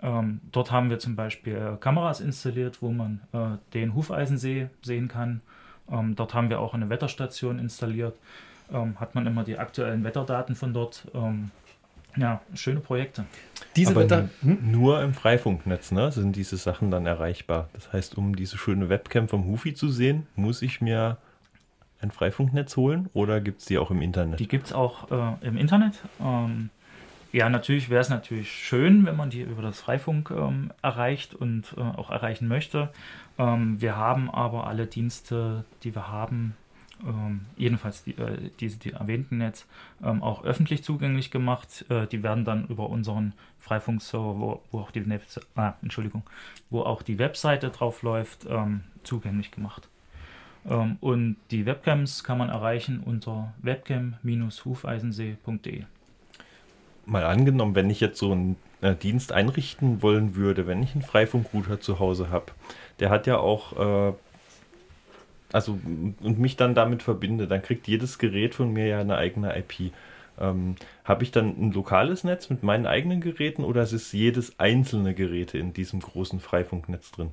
Ähm, dort haben wir zum Beispiel äh, Kameras installiert, wo man den Hufeisensee sehen kann. Ähm, dort haben wir auch eine Wetterstation installiert. Ähm, hat man immer die aktuellen Wetterdaten von dort. Ähm, ja, schöne Projekte. diese Aber Wetter, hm? nur im Freifunknetz ne, sind diese Sachen dann erreichbar. Das heißt, um diese schöne Webcam vom Hufi zu sehen, muss ich mir ein Freifunknetz holen oder gibt es die auch im Internet? Die gibt es auch äh, im Internet. Ähm, ja, natürlich wäre es natürlich schön, wenn man die über das Freifunk ähm, erreicht und äh, auch erreichen möchte. Ähm, wir haben aber alle Dienste, die wir haben, ähm, jedenfalls die, äh, diese die erwähnten jetzt, ähm, auch öffentlich zugänglich gemacht. Äh, die werden dann über unseren Freifunkserver, wo, wo auch die ah, Entschuldigung, wo auch die Webseite drauf läuft, ähm, zugänglich gemacht. Ähm, und die Webcams kann man erreichen unter webcam-hufeisensee.de. Mal angenommen, wenn ich jetzt so einen äh, Dienst einrichten wollen würde, wenn ich einen Freifunkrouter zu Hause habe, der hat ja auch, äh, also und mich dann damit verbinde, dann kriegt jedes Gerät von mir ja eine eigene IP. Ähm, habe ich dann ein lokales Netz mit meinen eigenen Geräten oder ist es jedes einzelne Geräte in diesem großen Freifunknetz drin?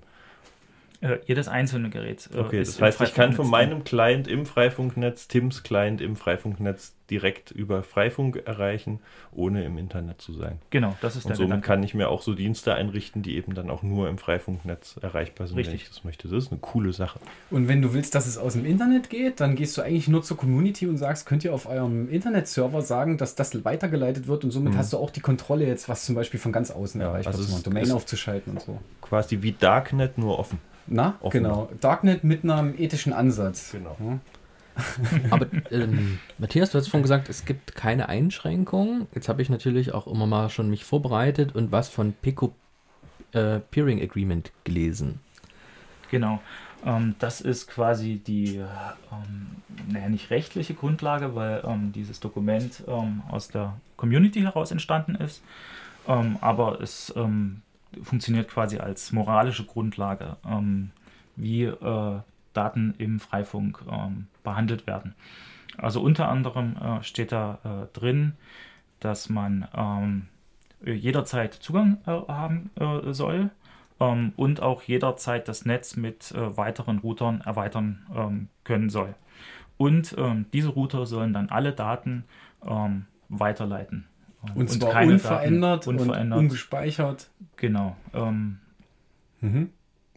Äh, jedes einzelne Gerät. Äh, Okay, ist das heißt, ich kann von meinem Client im Freifunknetz Tims Client im Freifunknetz direkt über Freifunk erreichen, ohne im Internet zu sein. Genau, das ist Und der somit Gedanke. kann ich mir auch so Dienste einrichten, die eben dann auch nur im Freifunknetz erreichbar sind, wenn Richtig. ich das möchte. Das ist eine coole Sache. Und wenn du willst, dass es aus dem Internet geht, dann gehst du eigentlich nur zur Community und sagst, könnt ihr auf eurem Internetserver sagen, dass das weitergeleitet wird und somit hast du auch die Kontrolle jetzt, was zum Beispiel von ganz außen Ja, erreichbar also machen, Domain ist- aufzuschalten und so. Quasi wie Darknet, nur offen. Na, Offen. genau. Darknet mit einem ethischen Ansatz. Genau. Ja. Aber ähm, Matthias, du hast vorhin gesagt, es gibt keine Einschränkungen. Jetzt habe ich natürlich auch immer mal schon mich vorbereitet und was von Pico äh, Peering Agreement gelesen. Genau. Ähm, das ist quasi die, ähm, naja, nicht rechtliche Grundlage, weil ähm, dieses Dokument ähm, aus der Community heraus entstanden ist. Ähm, aber es ähm, funktioniert quasi als moralische Grundlage, ähm, wie äh, Daten im Freifunk ähm, behandelt werden. Also unter anderem äh, steht da äh, drin, dass man ähm, jederzeit Zugang äh, haben äh, soll ähm, und auch jederzeit das Netz mit äh, weiteren Routern erweitern ähm, können soll. Und ähm, diese Router sollen dann alle Daten weiterleiten. Und zwar keine unverändert, Daten unverändert. und ungespeichert. genau. Ähm,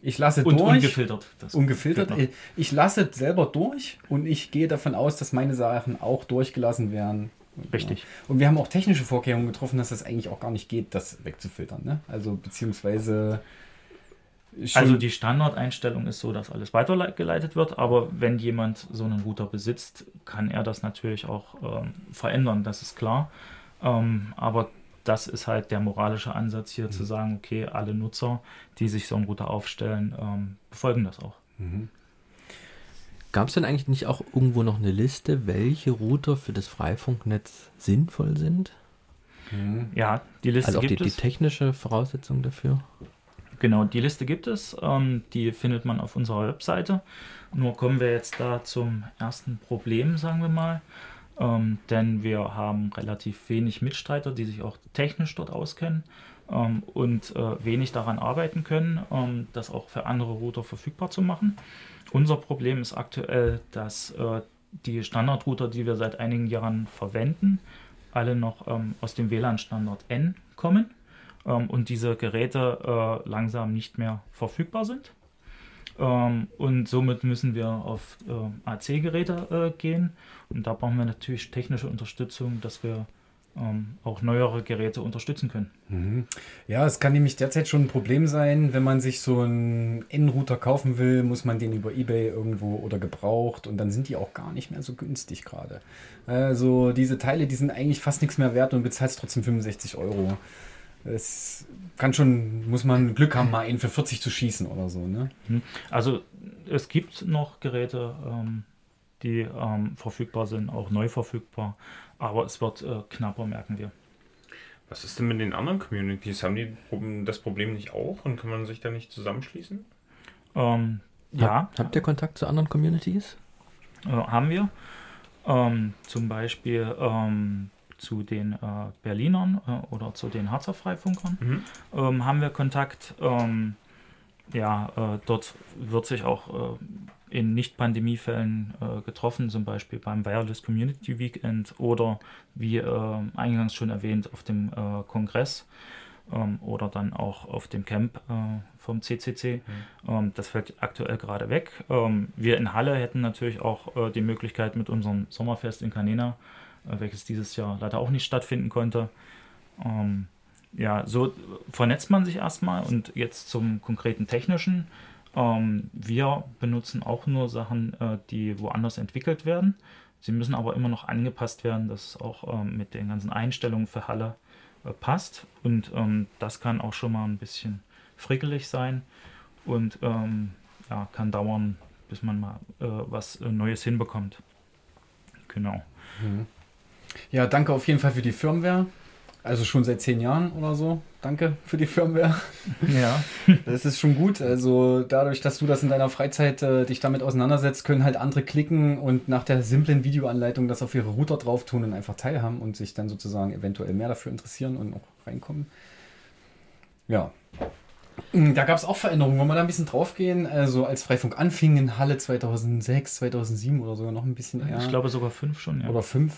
Ich lasse und durch. ungefiltert. Das Ungefiltert. noch. Ich, lasse selber durch und ich gehe davon aus, dass meine Sachen auch durchgelassen werden. Richtig. Ja. Und wir haben auch technische Vorkehrungen getroffen, dass das eigentlich auch gar nicht geht, das wegzufiltern. Ne? Also beziehungsweise Also die Standardeinstellung ist so, dass alles weitergeleitet wird, aber wenn jemand so einen Router besitzt, kann er das natürlich auch ähm, verändern, das ist klar. Ähm, aber das ist halt der moralische Ansatz hier zu sagen, okay, alle Nutzer, die sich so einen Router aufstellen, ähm, befolgen das auch. Gab es denn eigentlich nicht auch irgendwo noch eine Liste, welche Router für das Freifunknetz sinnvoll sind? Ja, die Liste Also auch die, gibt die es. technische Voraussetzung dafür? Genau, die Liste gibt es. Ähm, die findet man auf unserer Webseite. Nur kommen wir jetzt da zum ersten Problem, sagen wir mal. Ähm, denn wir haben relativ wenig Mitstreiter, die sich auch technisch dort auskennen ähm, und äh, wenig daran arbeiten können, ähm, das auch für andere Router verfügbar zu machen. Unser Problem ist aktuell, dass äh, die Standardrouter, die wir seit einigen Jahren verwenden, alle noch ähm, aus dem WLAN-Standard N kommen ähm, und diese Geräte äh, langsam nicht mehr verfügbar sind. Ähm, und somit müssen wir auf äh, AC-Geräte äh, gehen. Und da brauchen wir natürlich technische Unterstützung, dass wir ähm, auch neuere Geräte unterstützen können. Ja, es kann nämlich derzeit schon ein Problem sein, wenn man sich so einen N-Router kaufen will, muss man den über Ebay irgendwo oder gebraucht und dann sind die auch gar nicht mehr so günstig gerade. Also diese Teile, die sind eigentlich fast nichts mehr wert und bezahlst trotzdem 65 Euro. Es kann schon, muss man Glück haben, mal einen für 40 zu schießen oder so, ne? Also es gibt noch Geräte, ähm, die ähm, verfügbar sind, auch neu verfügbar, aber es wird äh, knapper, merken wir. Was ist denn mit den anderen Communities? Haben die das Problem nicht auch und kann man sich da nicht zusammenschließen? Ähm, ja, Hab, habt ihr Kontakt zu anderen Communities? äh, haben wir. Ähm, zum Beispiel ähm, zu den äh, Berlinern äh, oder zu den Harzer Freifunkern ähm, haben wir Kontakt. Ähm, ja, äh, dort wird sich auch äh, in Nicht-Pandemie-Fällen äh, getroffen, zum Beispiel beim Wireless Community Weekend oder wie äh, eingangs schon erwähnt auf dem Kongress ähm, oder dann auch auf dem Camp vom CCC. Ähm, das fällt aktuell gerade weg. Ähm, wir in Halle hätten natürlich auch die Möglichkeit mit unserem Sommerfest in Canena, welches dieses Jahr leider auch nicht stattfinden konnte. Ähm, ja, so vernetzt man sich erstmal und jetzt zum konkreten technischen. Ähm, wir benutzen auch nur Sachen, äh, die woanders entwickelt werden. Sie müssen aber immer noch angepasst werden, dass es auch ähm, mit den ganzen Einstellungen für Halle äh, passt. Und ähm, das kann auch schon mal ein bisschen frickelig sein und ähm, ja, kann dauern, bis man mal äh, was äh, Neues hinbekommt. Genau. Ja, danke auf jeden Fall für die Firmware. Also schon seit zehn Jahren oder so. Danke für die Firmware. Ja. Das ist schon gut. Also dadurch, dass du das in deiner Freizeit äh, dich damit auseinandersetzt, können halt andere klicken und nach der simplen Videoanleitung das auf ihre Router drauf tun und einfach teilhaben und sich dann sozusagen eventuell mehr dafür interessieren und auch reinkommen. Ja. Da gab es auch Veränderungen. Wollen wir da ein bisschen draufgehen? Also als Freifunk anfing in Halle 2006, 2007 oder sogar noch ein bisschen eher. Ich glaube sogar fünf schon, ja. Oder fünf.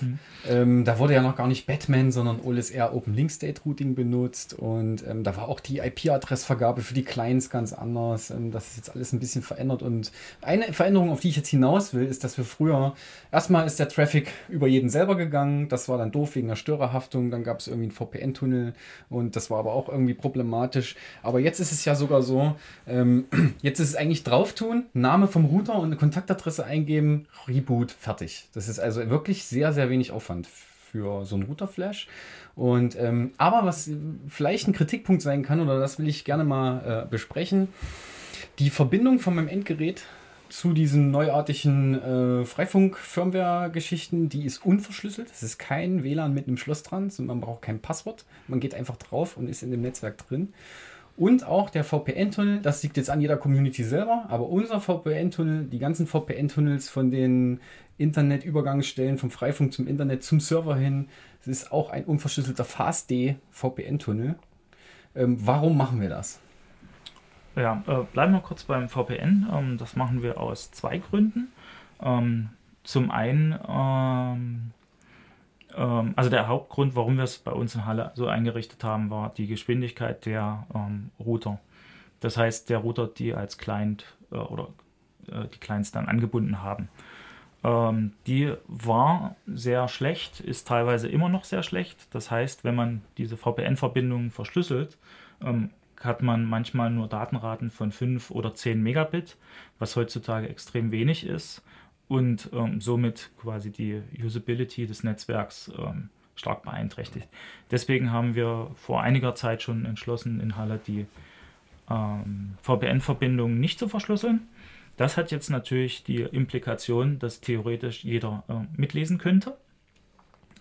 Ähm, da wurde ja noch gar nicht Batman, sondern OLSR Open Link State Routing benutzt. Und ähm, da war auch die IP-Adressvergabe für die Clients ganz anders. Ähm, das ist jetzt alles ein bisschen verändert. Und eine Veränderung, auf die ich jetzt hinaus will, ist, dass wir früher, erstmal ist der Traffic über jeden selber gegangen. Das war dann doof wegen der Störerhaftung. Dann gab es irgendwie einen VPN-Tunnel und das war aber auch irgendwie problematisch. Aber jetzt ist es ja sogar so, ähm, jetzt ist es eigentlich drauf tun, Name vom Router und eine Kontaktadresse eingeben, Reboot, fertig. Das ist also wirklich sehr, sehr wenig Aufwand für so einen Routerflash. Und ähm, aber was vielleicht ein Kritikpunkt sein kann, oder das will ich gerne mal äh, besprechen, die Verbindung von meinem Endgerät zu diesen neuartigen äh, Freifunk-Firmware-Geschichten, die ist unverschlüsselt. Es ist kein WLAN mit einem Schloss dran, man braucht kein Passwort. Man geht einfach drauf und ist in dem Netzwerk drin. Und auch der VPN-Tunnel, das liegt jetzt an jeder Community selber, aber unser VPN-Tunnel, die ganzen VPN-Tunnels von den Internetübergangsstellen vom Freifunk zum Internet zum Server hin, das ist auch ein unverschlüsselter FastD VPN-Tunnel. Ähm, warum machen wir das? Ja, äh, bleiben wir kurz beim VPN. Ähm, das machen wir aus zwei Gründen. Ähm, zum einen, ähm, also der Hauptgrund, warum wir es bei uns in Halle so eingerichtet haben, war die Geschwindigkeit der ähm, Router. Das heißt, der Router, die als Client äh, oder äh, die Clients dann angebunden haben. Ähm, die war sehr schlecht, ist teilweise immer noch sehr schlecht. Das heißt, wenn man diese VPN-Verbindungen verschlüsselt, ähm, hat man manchmal nur Datenraten von 5 oder 10 Megabit, was heutzutage extrem wenig ist und ähm, somit quasi die Usability des Netzwerks ähm, stark beeinträchtigt. Deswegen haben wir vor einiger Zeit schon entschlossen, in Halle die ähm, VPN-Verbindungen nicht zu verschlüsseln. Das hat jetzt natürlich die Implikation, dass theoretisch jeder äh, mitlesen könnte.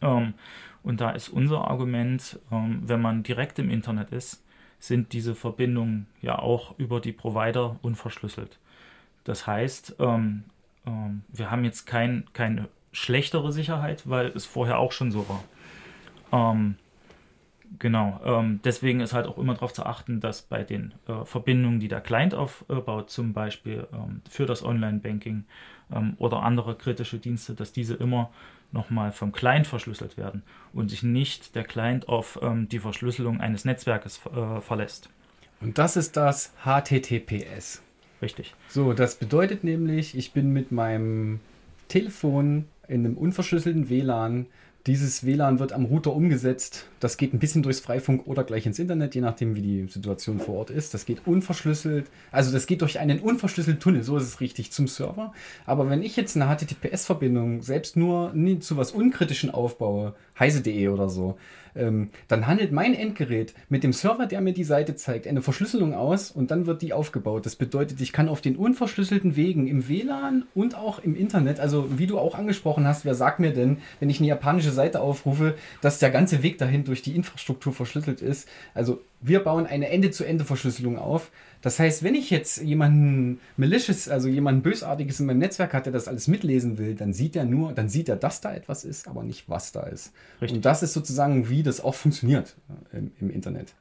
Ähm, und da ist unser Argument, ähm, wenn man direkt im Internet ist, sind diese Verbindungen ja auch über die Provider unverschlüsselt. Das heißt, ähm, wir haben jetzt kein, keine schlechtere Sicherheit, weil es vorher auch schon so war. Ähm, genau, ähm, deswegen ist halt auch immer darauf zu achten, dass bei den äh, Verbindungen, die der Client aufbaut, zum Beispiel ähm, für das Online-Banking ähm, oder andere kritische Dienste, dass diese immer nochmal vom Client verschlüsselt werden und sich nicht der Client auf ähm, die Verschlüsselung eines Netzwerkes äh, verlässt. Und das ist das HTTPS. Richtig. So, das bedeutet nämlich, ich bin mit meinem Telefon in einem unverschlüsselten WLAN. Dieses WLAN wird am Router umgesetzt. Das geht ein bisschen durchs Freifunk oder gleich ins Internet, je nachdem, wie die Situation vor Ort ist. Das geht unverschlüsselt. Also das geht durch einen unverschlüsselten Tunnel, so ist es richtig, zum Server. Aber wenn ich jetzt eine HTTPS-Verbindung selbst nur zu was Unkritischen aufbaue, heise.de oder so, ähm, dann handelt mein Endgerät mit dem Server, der mir die Seite zeigt, eine Verschlüsselung aus und dann wird die aufgebaut. Das bedeutet, ich kann auf den unverschlüsselten Wegen im WLAN und auch im Internet, also wie du auch angesprochen hast, wer sagt mir denn, wenn ich eine japanische Seite aufrufe, dass der ganze Weg dahin durch die Infrastruktur verschlüsselt ist? Also wir bauen eine Ende-zu-Ende-Verschlüsselung auf. Das heißt, wenn ich jetzt jemanden malicious, also jemanden bösartiges in meinem Netzwerk hat, der das alles mitlesen will, dann sieht er nur, dann sieht er, dass da etwas ist, aber nicht, was da ist. Richtig. Und das ist sozusagen, wie das auch funktioniert äh, im, im Internet.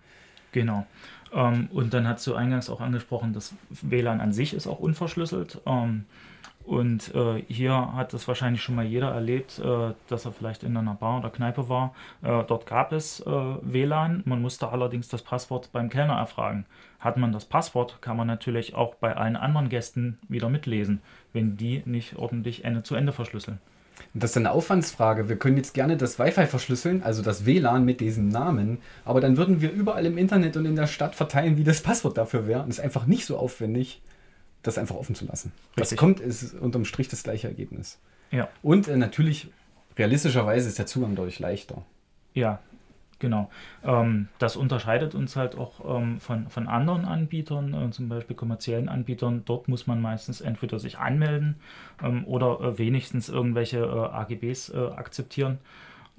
Genau. Ähm, und dann hast du eingangs auch angesprochen, das WLAN an sich ist auch unverschlüsselt. Ähm, und äh, hier hat es wahrscheinlich schon mal jeder erlebt, äh, dass er vielleicht in einer Bar oder Kneipe war. Äh, dort gab es äh, WLAN. Man musste allerdings das Passwort beim Kellner erfragen. Hat man das Passwort, kann man natürlich auch bei allen anderen Gästen wieder mitlesen, wenn die nicht ordentlich Ende zu Ende verschlüsseln. Das ist eine Aufwandsfrage. Wir können jetzt gerne das Wi-Fi verschlüsseln, also das WLAN mit diesem Namen, aber dann würden wir überall im Internet und in der Stadt verteilen, wie das Passwort dafür wäre. Und es ist einfach nicht so aufwendig, das einfach offen zu lassen. Was Richtig. kommt, ist unterm Strich das gleiche Ergebnis. Ja. Und äh, natürlich, realistischerweise ist der Zugang dadurch leichter. Ja, genau. Ähm, das unterscheidet uns halt auch ähm, von, von anderen Anbietern, äh, zum Beispiel kommerziellen Anbietern. Dort muss man meistens entweder sich anmelden ähm, oder äh, wenigstens irgendwelche äh, AGBs äh, akzeptieren.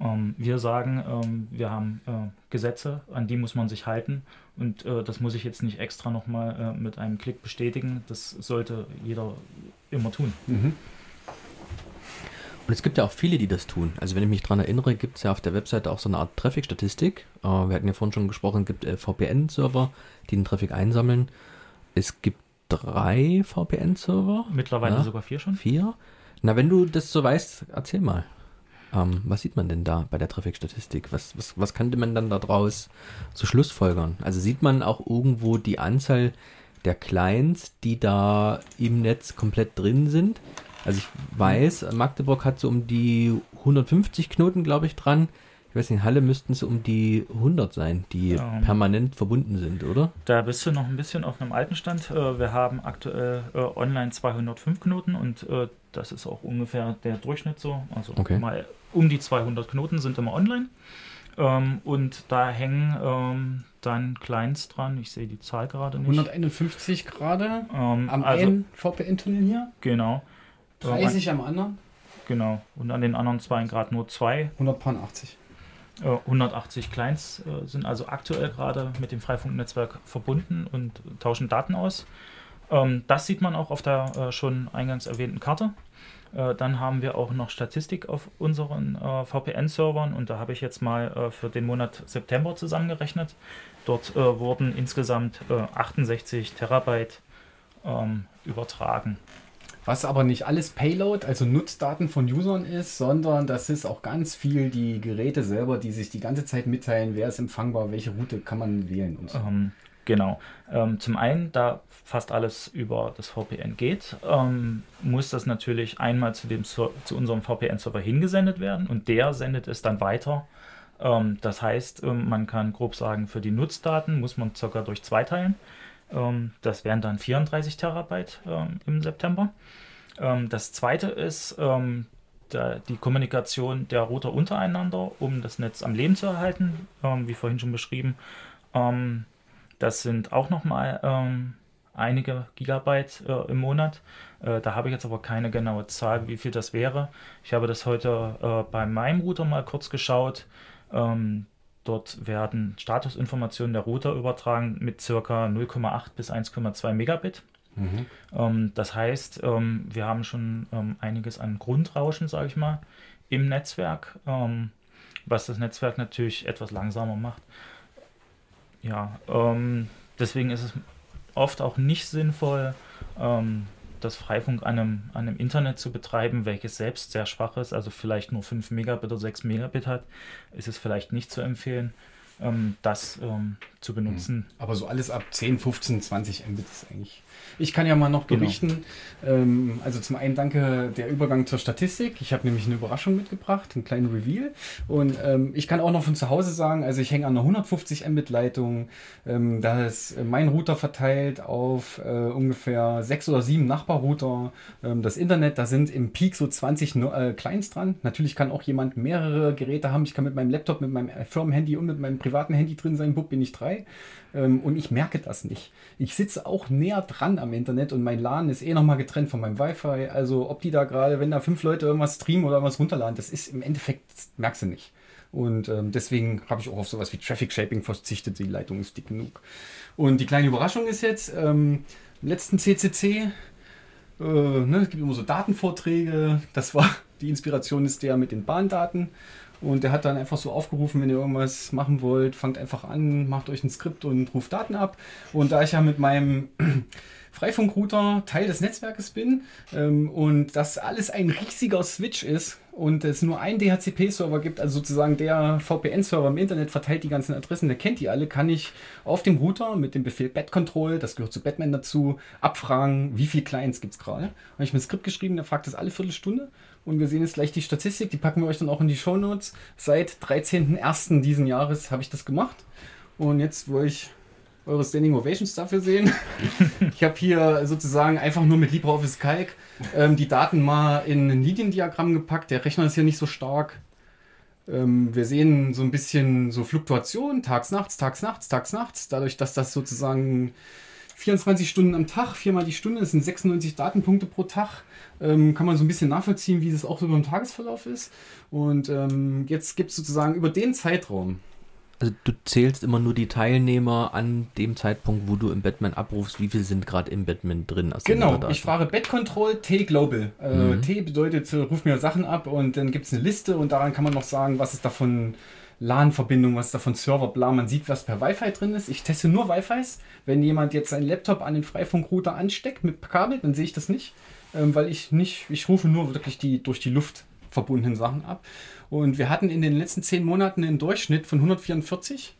Ähm, wir sagen, ähm, wir haben äh, Gesetze, an die muss man sich halten und äh, das muss ich jetzt nicht extra nochmal äh, mit einem Klick bestätigen. Das sollte jeder immer tun. Und es gibt ja auch viele, die das tun. Also wenn ich mich daran erinnere, gibt es ja auf der Webseite auch so eine Art Traffic-Statistik. Äh, wir hatten ja vorhin schon gesprochen, es gibt äh, VPN-Server, die den Traffic einsammeln. Es gibt drei VPN-Server. Mittlerweile Ja. sogar vier schon. Vier. Na, wenn du das so weißt, erzähl mal. Ähm, was sieht man denn da bei der Traffic-Statistik? Was, was, was könnte man dann daraus zu Schlussfolgern? Also sieht man auch irgendwo die Anzahl der Clients, die da im Netz komplett drin sind? Also ich weiß, Magdeburg hat so um die 150 Knoten, glaube ich, dran. Ich weiß nicht, in Halle müssten es um die 100 sein, die Ähm. permanent verbunden sind, oder? Da bist du noch ein bisschen auf einem alten Stand. Äh, Wir haben aktuell äh, online 205 Knoten und äh, das ist auch ungefähr der Durchschnitt so. Also Okay. mal um die 200 Knoten sind immer online. Ähm, und da hängen ähm, dann Clients dran. Ich sehe die Zahl gerade nicht. 151 gerade Ähm, am also, einen VPN-Tunnel hier, Genau. Äh, 30 am anderen, Genau. Und an den anderen zwei gerade nur zwei. 180. Äh, 180 Clients äh, sind also aktuell gerade mit dem Freifunknetzwerk verbunden und tauschen Daten aus. Ähm, das sieht man auch auf der äh, schon eingangs erwähnten Karte. Äh, dann haben wir auch noch Statistik auf unseren äh, VPN-Servern und da habe ich jetzt mal äh, für den Monat September zusammengerechnet. Dort äh, wurden insgesamt äh, 68 Terabyte ähm, übertragen. Was aber nicht alles Payload, also Nutzdaten von Usern ist, sondern das ist auch ganz viel die Geräte selber, die sich die ganze Zeit mitteilen, wer ist empfangbar, welche Route kann man wählen und so. Ähm, genau. Ähm, zum einen, da fast alles über das VPN geht, ähm, muss das natürlich einmal zu, dem, zu unserem VPN-Server hingesendet werden und der sendet es dann weiter. Ähm, das heißt, ähm, man kann grob sagen, für die Nutzdaten muss man circa durch zwei teilen. Ähm, das wären dann 34 Terabyte ähm, im September. Das zweite ist der, die Kommunikation der Router untereinander, um das Netz am Leben zu erhalten, wie vorhin schon beschrieben. Ähm, das sind auch nochmal ähm, einige Gigabyte äh, im Monat. Äh, da habe ich jetzt aber keine genaue Zahl, wie viel das wäre. Ich habe das heute äh, bei meinem Router mal kurz geschaut. Ähm, dort werden Statusinformationen der Router übertragen mit circa 0,8 bis 1,2 Megabit. Ähm, das heißt, ähm, wir haben schon ähm, einiges an Grundrauschen, sage ich mal, im Netzwerk, was das Netzwerk natürlich etwas langsamer macht. Ja, ähm, deswegen ist es oft auch nicht sinnvoll, ähm, das Freifunk an einem, an einem Internet zu betreiben, welches selbst sehr schwach ist, also vielleicht nur 5 Megabit oder 6 Megabit hat, ist es vielleicht nicht zu empfehlen, ähm, das ähm, zu benutzen. Aber so alles ab 10, 15, 20 Mbit ist eigentlich. Ich kann ja mal noch Genau. berichten. Ähm, also zum einen danke der Übergang zur Statistik. Ich habe nämlich eine Überraschung mitgebracht, einen kleinen Reveal. Und ähm, ich kann auch noch von zu Hause sagen, also ich hänge an einer 150 Mbit Leitung. Ähm, da ist mein Router verteilt auf äh, ungefähr sechs oder sieben Nachbarrouter. Ähm, das Internet, da sind im Peak so 20 No- äh, Clients dran. Natürlich kann auch jemand mehrere Geräte haben. Ich kann mit meinem Laptop, mit meinem Firmenhandy und mit meinem privaten Handy drin sein. Bub, bin ich drei. Ähm, und ich merke das nicht. Ich sitze auch näher dran am Internet und mein LAN ist eh nochmal getrennt von meinem Wi-Fi. Also ob die da gerade, wenn da fünf Leute irgendwas streamen oder irgendwas runterladen, das ist im Endeffekt, merkst du nicht. Und ähm, deswegen habe ich auch auf sowas wie Traffic Shaping verzichtet. Die Leitung ist dick genug. Und die kleine Überraschung ist jetzt, ähm, im letzten CCC, äh, ne, es gibt immer so Datenvorträge. Das war, die Inspiration ist der mit den Bahndaten. Und der hat dann einfach so aufgerufen, wenn ihr irgendwas machen wollt, fangt einfach an, macht euch ein Skript und ruft Daten ab. Und da ich ja mit meinem Freifunkrouter Teil des Netzwerkes bin ähm, und das alles ein riesiger Switch ist und es nur einen DHCP-Server gibt, also sozusagen der VPN-Server im Internet verteilt die ganzen Adressen, der kennt die alle, kann ich auf dem Router mit dem Befehl batcontrol, das gehört zu Batman dazu, abfragen, wie viele Clients gibt es gerade. Habe ich mir ein Skript geschrieben, der fragt das alle Viertelstunde und wir sehen jetzt gleich die Statistik, die packen wir euch dann auch in die Shownotes. Seit 13.01. diesen Jahres habe ich das gemacht und jetzt wollte ich eure Standing Ovations dafür sehen. ich habe hier sozusagen einfach nur mit LibreOffice Calc ähm, die Daten mal in ein Liniendiagramm gepackt. Der Rechner ist hier nicht so stark. Ähm, wir sehen so ein bisschen so Fluktuation, tags, nachts, tags, nachts, tags, nachts. Dadurch, dass das sozusagen 24 Stunden am Tag, viermal die Stunde, das sind 96 Datenpunkte pro Tag, ähm, kann man so ein bisschen nachvollziehen, wie das auch so beim Tagesverlauf ist. Und ähm, jetzt gibt es sozusagen über den Zeitraum Also du zählst immer nur die Teilnehmer an dem Zeitpunkt, wo du im Batman abrufst, wie viele sind gerade im Batman drin. Genau, ich frage Bat-Control T Global. Äh, Mhm. T bedeutet, äh, ruf mir Sachen ab und dann gibt es eine Liste und daran kann man noch sagen, was ist davon LAN-Verbindung, was ist davon Server, bla. Man sieht, was per Wi-Fi drin ist. Ich teste nur Wi-Fis. Wenn jemand jetzt seinen Laptop an den Freifunkrouter ansteckt mit Kabel, dann sehe ich das nicht, ähm, weil ich nicht, ich rufe nur wirklich die durch die Luft verbundenen Sachen ab. Und wir hatten in den letzten zehn Monaten einen Durchschnitt von 144.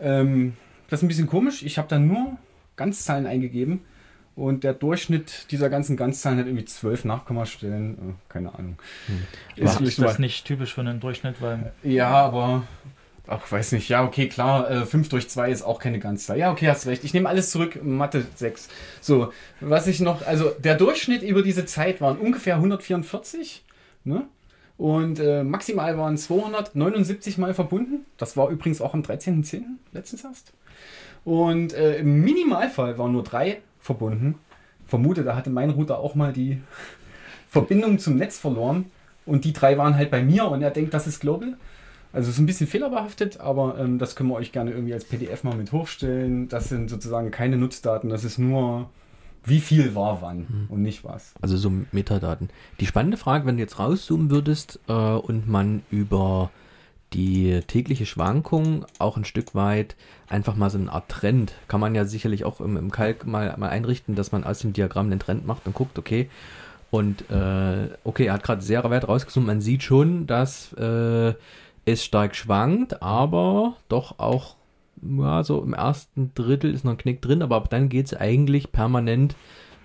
Ähm, das ist ein bisschen komisch. Ich habe da nur Ganzzahlen eingegeben und der Durchschnitt dieser ganzen Ganzzahlen hat irgendwie 12 Nachkommastellen. Äh, keine Ahnung. Ist, vielleicht ist das mal- nicht typisch für einen Durchschnitt, weil Ja, aber. Ach, weiß nicht. Ja, okay, klar. Äh, 5 durch 2 ist auch keine Ganzzahl. Ja, okay, hast recht. Ich nehme alles zurück. Mathe 6. So, was ich noch. Also, der Durchschnitt über diese Zeit waren ungefähr 144. Ne? Und äh, maximal waren 279 Mal verbunden. Das war übrigens auch am 13.10. letztens erst. Und äh, im Minimalfall waren nur drei verbunden. Vermute, da hatte mein Router auch mal die Verbindung zum Netz verloren. Und die drei waren halt bei mir und er denkt, das ist Global. Also es ist ein bisschen fehlerbehaftet, aber ähm, das können wir euch gerne irgendwie als PDF mal mit hochstellen. Das sind sozusagen keine Nutzdaten, das ist nur, wie viel war wann und nicht was. Also so Metadaten. Die spannende Frage, wenn du jetzt rauszoomen würdest äh, und man über die tägliche Schwankung auch ein Stück weit einfach mal so eine Art Trend, kann man ja sicherlich auch im, im Kalk mal, mal einrichten, dass man aus dem Diagramm den Trend macht und guckt, okay, und äh, okay, er hat gerade sehr weit rausgezoomt, man sieht schon, dass äh, es stark schwankt, aber doch auch ja, so im ersten Drittel ist noch ein Knick drin, aber ab dann geht es eigentlich permanent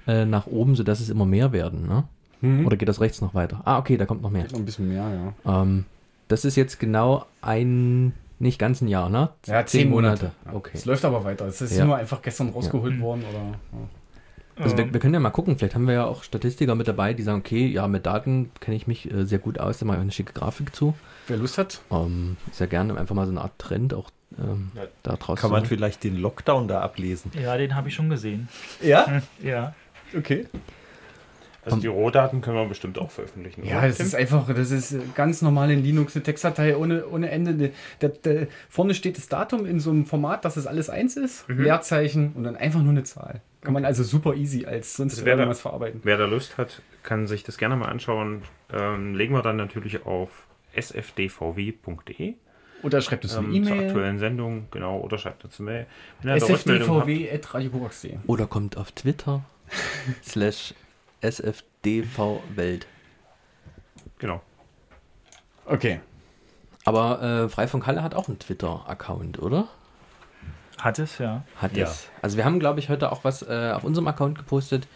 äh, nach oben, sodass es immer mehr werden, ne? Mhm. Oder geht das rechts noch weiter? Ah, okay, da kommt noch mehr. Noch ein bisschen mehr, ja. Ähm, das ist jetzt genau ein, nicht ganz ein Jahr, ne? Ja, zehn Monate. Okay. Es läuft aber weiter. Es ist Ja. nur einfach gestern rausgeholt worden oder. Ja. Also wir, wir können ja mal gucken, vielleicht haben wir ja auch Statistiker mit dabei, die sagen, okay, ja, mit Daten kenne ich mich äh, sehr gut aus, da mache ich auch eine schicke Grafik zu. Wer Lust hat? Ähm, sehr gerne einfach mal so eine Art Trend auch ähm, Ja, da draus Kann man vielleicht den Lockdown da ablesen? ja, den habe ich schon gesehen. Ja? Ja. Okay. Also die Rohdaten können wir bestimmt auch veröffentlichen. Ja, oder, das ist einfach, das ist ganz normal in Linux, eine Textdatei ohne, ohne Ende. Der, der, vorne steht das Datum in so einem Format, dass es alles eins ist, Mhm. Leerzeichen und dann einfach nur eine Zahl. Kann man also super easy als sonst Also wer da- irgendwas verarbeiten. Wer da Lust hat, kann sich das gerne mal anschauen. Ähm, legen wir dann natürlich auf sfdvw.de Oder schreibt uns eine ähm, zur E-Mail. aktuellen Sendung, genau, oder schreibt uns eine Mail. Da sfdvw.radiokorax.de Oder kommt auf Twitter slash sfdvwelt. genau. Okay. Aber äh, Freifunk Halle hat auch einen Twitter-Account, oder? Hat es, ja. Hat Ja. es. Also wir haben, glaube ich, heute auch was äh, auf unserem Account gepostet.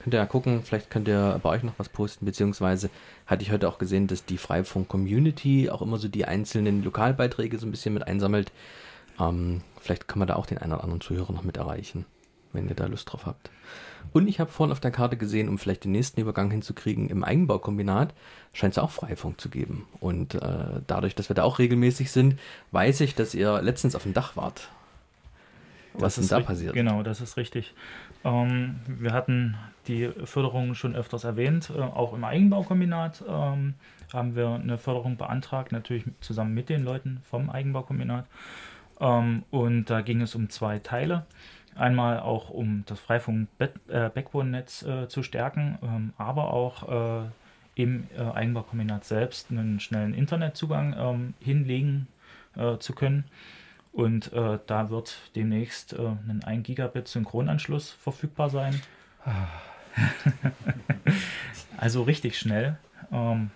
Könnt ihr ja gucken, vielleicht könnt ihr bei euch noch was posten, beziehungsweise hatte ich heute auch gesehen, dass die Freifunk-Community auch immer so die einzelnen Lokalbeiträge so ein bisschen mit einsammelt. Ähm, vielleicht kann man da auch den einen oder anderen Zuhörer noch mit erreichen, wenn ihr da Lust drauf habt. Und ich habe vorhin auf der Karte gesehen, um vielleicht den nächsten Übergang hinzukriegen, im Eigenbaukombinat scheint es auch Freifunk zu geben. Und äh, dadurch, dass wir da auch regelmäßig sind, weiß ich, dass ihr letztens auf dem Dach wart. Was ist denn da passiert? Genau, das ist richtig. Ähm, wir hatten die Förderung schon öfters erwähnt. Äh, auch im Eigenbaukombinat ähm, haben wir eine Förderung beantragt, natürlich zusammen mit den Leuten vom Eigenbaukombinat. Ähm, und da ging es um zwei Teile. Einmal auch um das Freifunk-Backbone-Netz äh, zu stärken, ähm, aber auch äh, im äh, Eigenbaukombinat selbst einen schnellen Internetzugang ähm, hinlegen äh, zu können. Und äh, da wird demnächst äh, ein 1 Gigabit Synchronanschluss verfügbar sein. also richtig schnell. Ähm,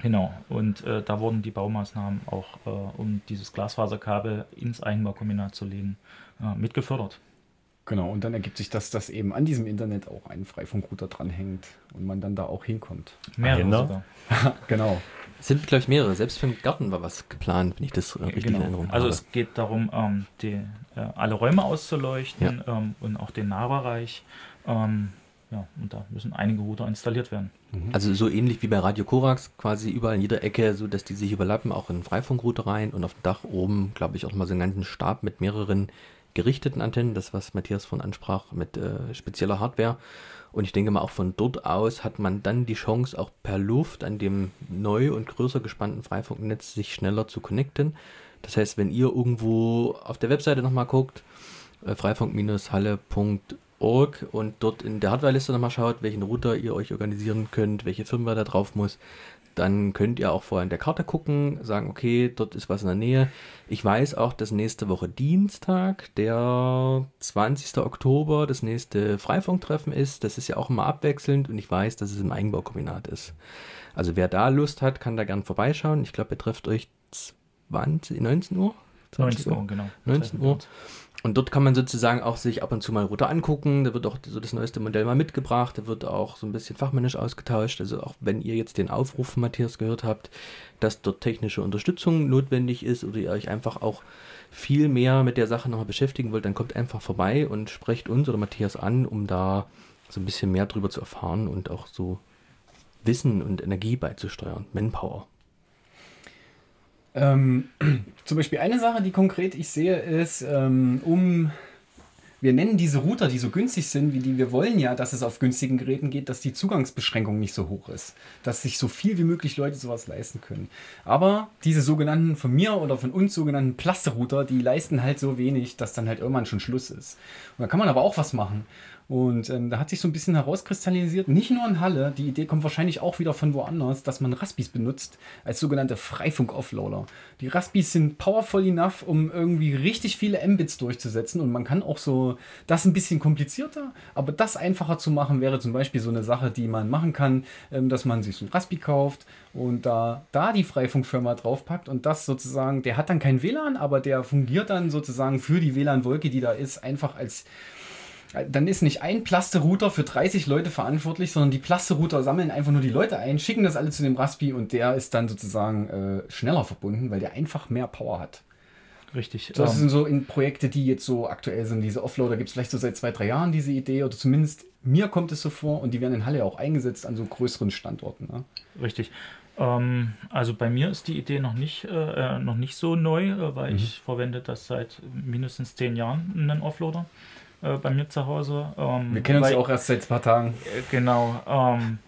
genau. Und äh, da wurden die Baumaßnahmen auch, äh, um dieses Glasfaserkabel ins Eigenbaukombinat zu legen, äh, mitgefördert. Genau, und dann ergibt sich das, dass eben an diesem Internet auch ein Freifunkrouter dranhängt und man dann da auch hinkommt. Mehrere sogar. Genau. Es sind, glaube ich, mehrere. Selbst für den Garten war was geplant, wenn ich das richtig in Erinnerung Genau. Also habe. es geht darum, ähm, die, äh, alle Räume auszuleuchten ähm, und auch den Nahbereich. Ähm, ja, und da müssen einige Router installiert werden. Also so ähnlich wie bei Radio Korax, quasi überall in jeder Ecke, so dass die sich überlappen, auch in den Freifunkrouter rein und auf dem Dach oben, glaube ich, auch mal so einen ganzen Stab mit mehreren gerichteten Antennen, das was Matthias von ansprach, mit äh, spezieller Hardware. Und ich denke mal, auch von dort aus hat man dann die Chance, auch per Luft an dem neu und größer gespannten Freifunknetz sich schneller zu connecten. Das heißt, wenn ihr irgendwo auf der Webseite nochmal guckt, äh, freifunk-halle.org und dort in der Hardwareliste nochmal schaut, welchen Router ihr euch organisieren könnt, welche Firmware da drauf muss, dann könnt ihr auch vorher in der Karte gucken, sagen, okay, dort ist was in der Nähe. Ich weiß auch, dass nächste Woche Dienstag, der 20. Oktober, das nächste Freifunktreffen ist. Das ist ja auch immer abwechselnd und ich weiß, dass es im Eigenbaukombinat ist. Also wer da Lust hat, kann da gern vorbeischauen. Ich glaube, ihr trefft euch 20, 19 Uhr? 19 Uhr, genau. 19 Uhr. Und dort kann man sozusagen auch sich ab und zu mal Router angucken. Da wird auch so das neueste Modell mal mitgebracht. Da wird auch so ein bisschen fachmännisch ausgetauscht. Also auch wenn ihr jetzt den Aufruf von Matthias gehört habt, dass dort technische Unterstützung notwendig ist oder ihr euch einfach auch viel mehr mit der Sache nochmal beschäftigen wollt, dann kommt einfach vorbei und sprecht uns oder Matthias an, um da so ein bisschen mehr drüber zu erfahren und auch so Wissen und Energie beizusteuern. Manpower. Ähm, zum Beispiel eine Sache, die konkret ich sehe, ist, ähm, um wir nennen diese Router, die so günstig sind, wie die wir wollen ja, dass es auf günstigen Geräten geht, dass die Zugangsbeschränkung nicht so hoch ist. Dass sich so viel wie möglich Leute sowas leisten können. Aber diese sogenannten von mir oder von uns sogenannten Plaste-Router, die leisten halt so wenig, dass dann halt irgendwann schon Schluss ist. Und da kann man aber auch was machen. Und ähm, da hat sich so ein bisschen herauskristallisiert, nicht nur in Halle, die Idee kommt wahrscheinlich auch wieder von woanders, dass man Raspis benutzt als sogenannte Freifunk-Offloader. Die Raspis sind powerful enough, um irgendwie richtig viele Mbits durchzusetzen und man kann auch so das ein bisschen komplizierter, aber das einfacher zu machen wäre zum Beispiel so eine Sache, die man machen kann, ähm, dass man sich so ein Raspi kauft und da, da die Freifunkfirma draufpackt und das sozusagen, der hat dann kein WLAN, aber der fungiert dann sozusagen für die WLAN-Wolke, die da ist, einfach als dann ist nicht ein Plaste-Router für 30 Leute verantwortlich, sondern die Plaste-Router sammeln einfach nur die Leute ein, schicken das alle zu dem Raspi und der ist dann sozusagen äh, schneller verbunden, weil der einfach mehr Power hat. Richtig. Das ähm, sind so in Projekte, die jetzt so aktuell sind. Diese Offloader gibt es vielleicht so seit zwei, drei Jahren, diese Idee, oder zumindest mir kommt es so vor und die werden in Halle auch eingesetzt an so größeren Standorten. Ne? Richtig. Ähm, also bei mir ist die Idee noch nicht, äh, äh noch nicht so neu, äh, weil Mhm. ich verwende das seit mindestens zehn Jahren, einen Offloader äh, bei mir zu Hause. Ähm, Wir kennen uns weil- ja auch erst seit ein paar Tagen. Äh, Genau. Ähm,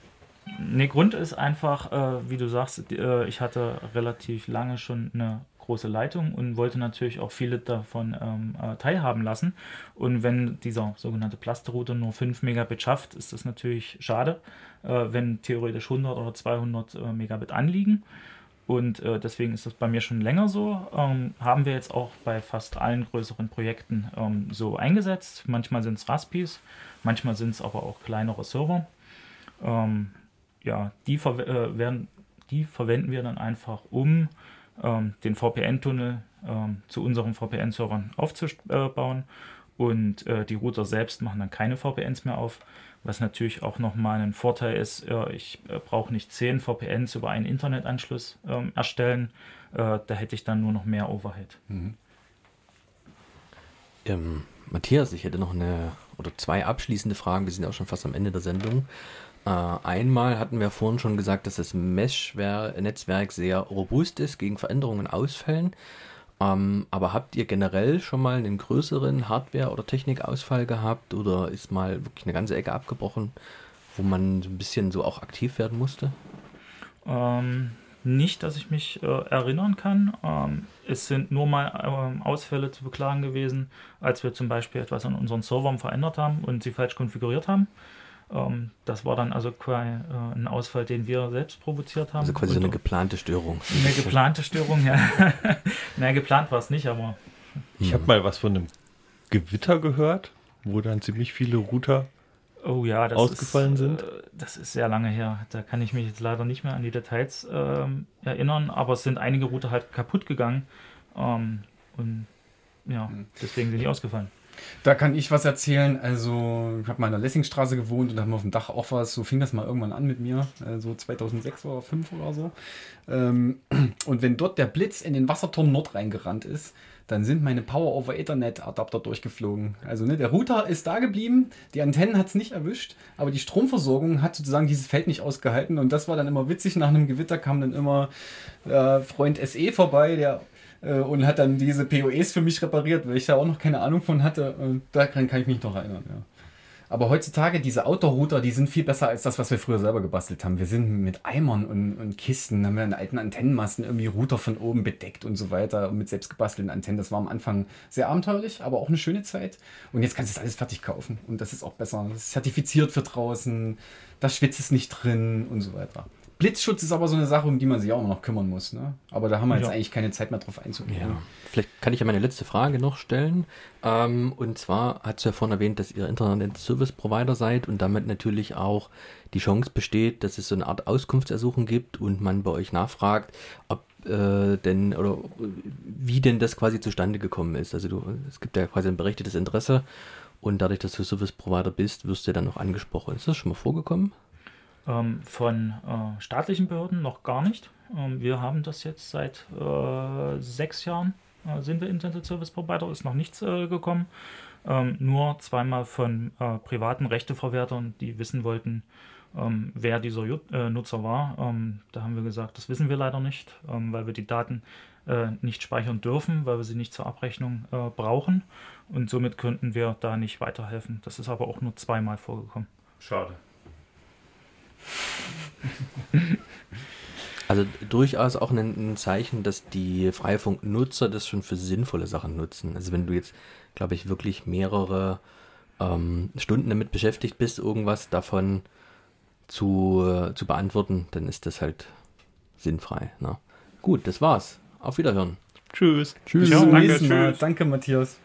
ne, Grund ist einfach, äh, wie du sagst, äh, ich hatte relativ lange schon eine große Leitung und wollte natürlich auch viele davon ähm, äh, teilhaben lassen. Und wenn dieser sogenannte Plasterouter nur 5 Megabit schafft, ist das natürlich schade, äh, wenn theoretisch 100 oder 200 äh, Megabit anliegen. Und äh, deswegen ist das bei mir schon länger so. Ähm, haben wir jetzt auch bei fast allen größeren Projekten ähm, so eingesetzt. Manchmal sind es Raspis, manchmal sind es aber auch kleinere Server. Ähm, ja, die, verwe- äh, werden, die verwenden wir dann einfach, um ähm, den VPN-Tunnel ähm, zu unseren VPN-Servern aufzubauen. Und äh, die Router selbst machen dann keine VPNs mehr auf, was natürlich auch nochmal ein Vorteil ist. Ich äh, brauche nicht 10 VPNs über einen Internetanschluss ähm, erstellen. Äh, da hätte ich dann nur noch mehr Overhead. Ähm, Matthias, ich hätte noch eine oder zwei abschließende Fragen. Wir sind ja auch schon fast am Ende der Sendung. Äh, einmal hatten wir vorhin schon gesagt, dass das Mesh-Netzwerk sehr robust ist gegen Veränderungen und Ausfällen. Ähm, aber habt ihr generell schon mal einen größeren Hardware- oder Technikausfall gehabt oder ist mal wirklich eine ganze Ecke abgebrochen, wo man ein bisschen so auch aktiv werden musste? Ähm, nicht, dass ich mich äh, erinnern kann. Ähm, es sind nur mal ähm, Ausfälle zu beklagen gewesen, als wir zum Beispiel etwas an unseren Servern verändert haben und sie falsch konfiguriert haben. Ähm, das war dann also quasi äh, ein Ausfall, den wir selbst provoziert haben. Also quasi so eine geplante Störung. eine geplante Störung, ja. Nein, geplant war es nicht, aber Ich habe mal was von einem Gewitter gehört, wo dann ziemlich viele Router. oh ja, das Ausgefallen ist, sind? Äh, das ist sehr lange her. Da kann ich mich jetzt leider nicht mehr an die Details ähm, erinnern, aber es sind einige Router halt kaputt gegangen. Ähm, und ja, Hm. deswegen sind die ausgefallen. Da kann ich was erzählen. Also, ich habe mal in der Lessingstraße gewohnt und da haben wir auf dem Dach auch was. So fing das mal irgendwann an mit mir, äh, so 2006 oder 2005 oder so. Ähm, und wenn dort der Blitz in den Wasserturm Nord reingerannt ist, dann sind meine Power over Ethernet Adapter durchgeflogen. Also ne, der Router ist da geblieben, die Antennen hat es nicht erwischt, aber die Stromversorgung hat sozusagen dieses Feld nicht ausgehalten und das war dann immer witzig. Nach einem Gewitter kam dann immer äh, Freund SE vorbei, der äh, und hat dann diese POEs für mich repariert, weil ich da auch noch keine Ahnung von hatte. Und daran kann ich mich noch erinnern, ja. Aber heutzutage, diese Outdoor-Router, die sind viel besser als das, was wir früher selber gebastelt haben. Wir sind mit Eimern und, und Kisten, haben wir in alten Antennenmasten irgendwie Router von oben bedeckt und so weiter. Und mit selbst gebastelten Antennen. Das war am Anfang sehr abenteuerlich, aber auch eine schöne Zeit. Und jetzt kannst du das alles fertig kaufen. Und das ist auch besser. Das ist zertifiziert für draußen. Da schwitzt es nicht drin und so weiter. Blitzschutz ist aber so eine Sache, um die man sich auch immer noch kümmern muss. Ne? Aber da haben wir jetzt Ja. eigentlich keine Zeit mehr drauf einzugehen. Ja. Vielleicht kann ich ja meine letzte Frage noch stellen. Ähm, und zwar hat es ja vorhin erwähnt, dass ihr Internet Service Provider seid und damit natürlich auch die Chance besteht, dass es so eine Art Auskunftsersuchen gibt und man bei euch nachfragt, ob äh, denn oder wie denn das quasi zustande gekommen ist. Also du, es gibt ja quasi ein berechtigtes Interesse und dadurch, dass du Service Provider bist, wirst du ja dann noch angesprochen. Ist das schon mal vorgekommen? Ähm, von äh, staatlichen Behörden noch gar nicht. Ähm, wir haben das jetzt seit äh, sechs Jahren, äh, sind wir Internet Service Provider, ist noch nichts äh, gekommen. Ähm, nur zweimal von äh, privaten Rechteverwertern, die wissen wollten, ähm, wer dieser Ju äh, Nutzer war. Ähm, da haben wir gesagt, das wissen wir leider nicht, ähm, weil wir die Daten nicht speichern dürfen, weil wir sie nicht zur Abrechnung brauchen. Und somit könnten wir da nicht weiterhelfen. Das ist aber auch nur zweimal vorgekommen. Schade. Also durchaus auch ein, ein Zeichen, dass die Freifunknutzer das schon für sinnvolle Sachen nutzen. Also wenn du jetzt, glaube ich, wirklich mehrere ähm, Stunden damit beschäftigt bist, irgendwas davon zu, äh, zu beantworten, dann ist das halt sinnfrei. Ne? Gut, das war's. Auf Wiederhören. Tschüss. Bis Ja, zum danke, nächsten Mal. tschüss. Danke, Matthias.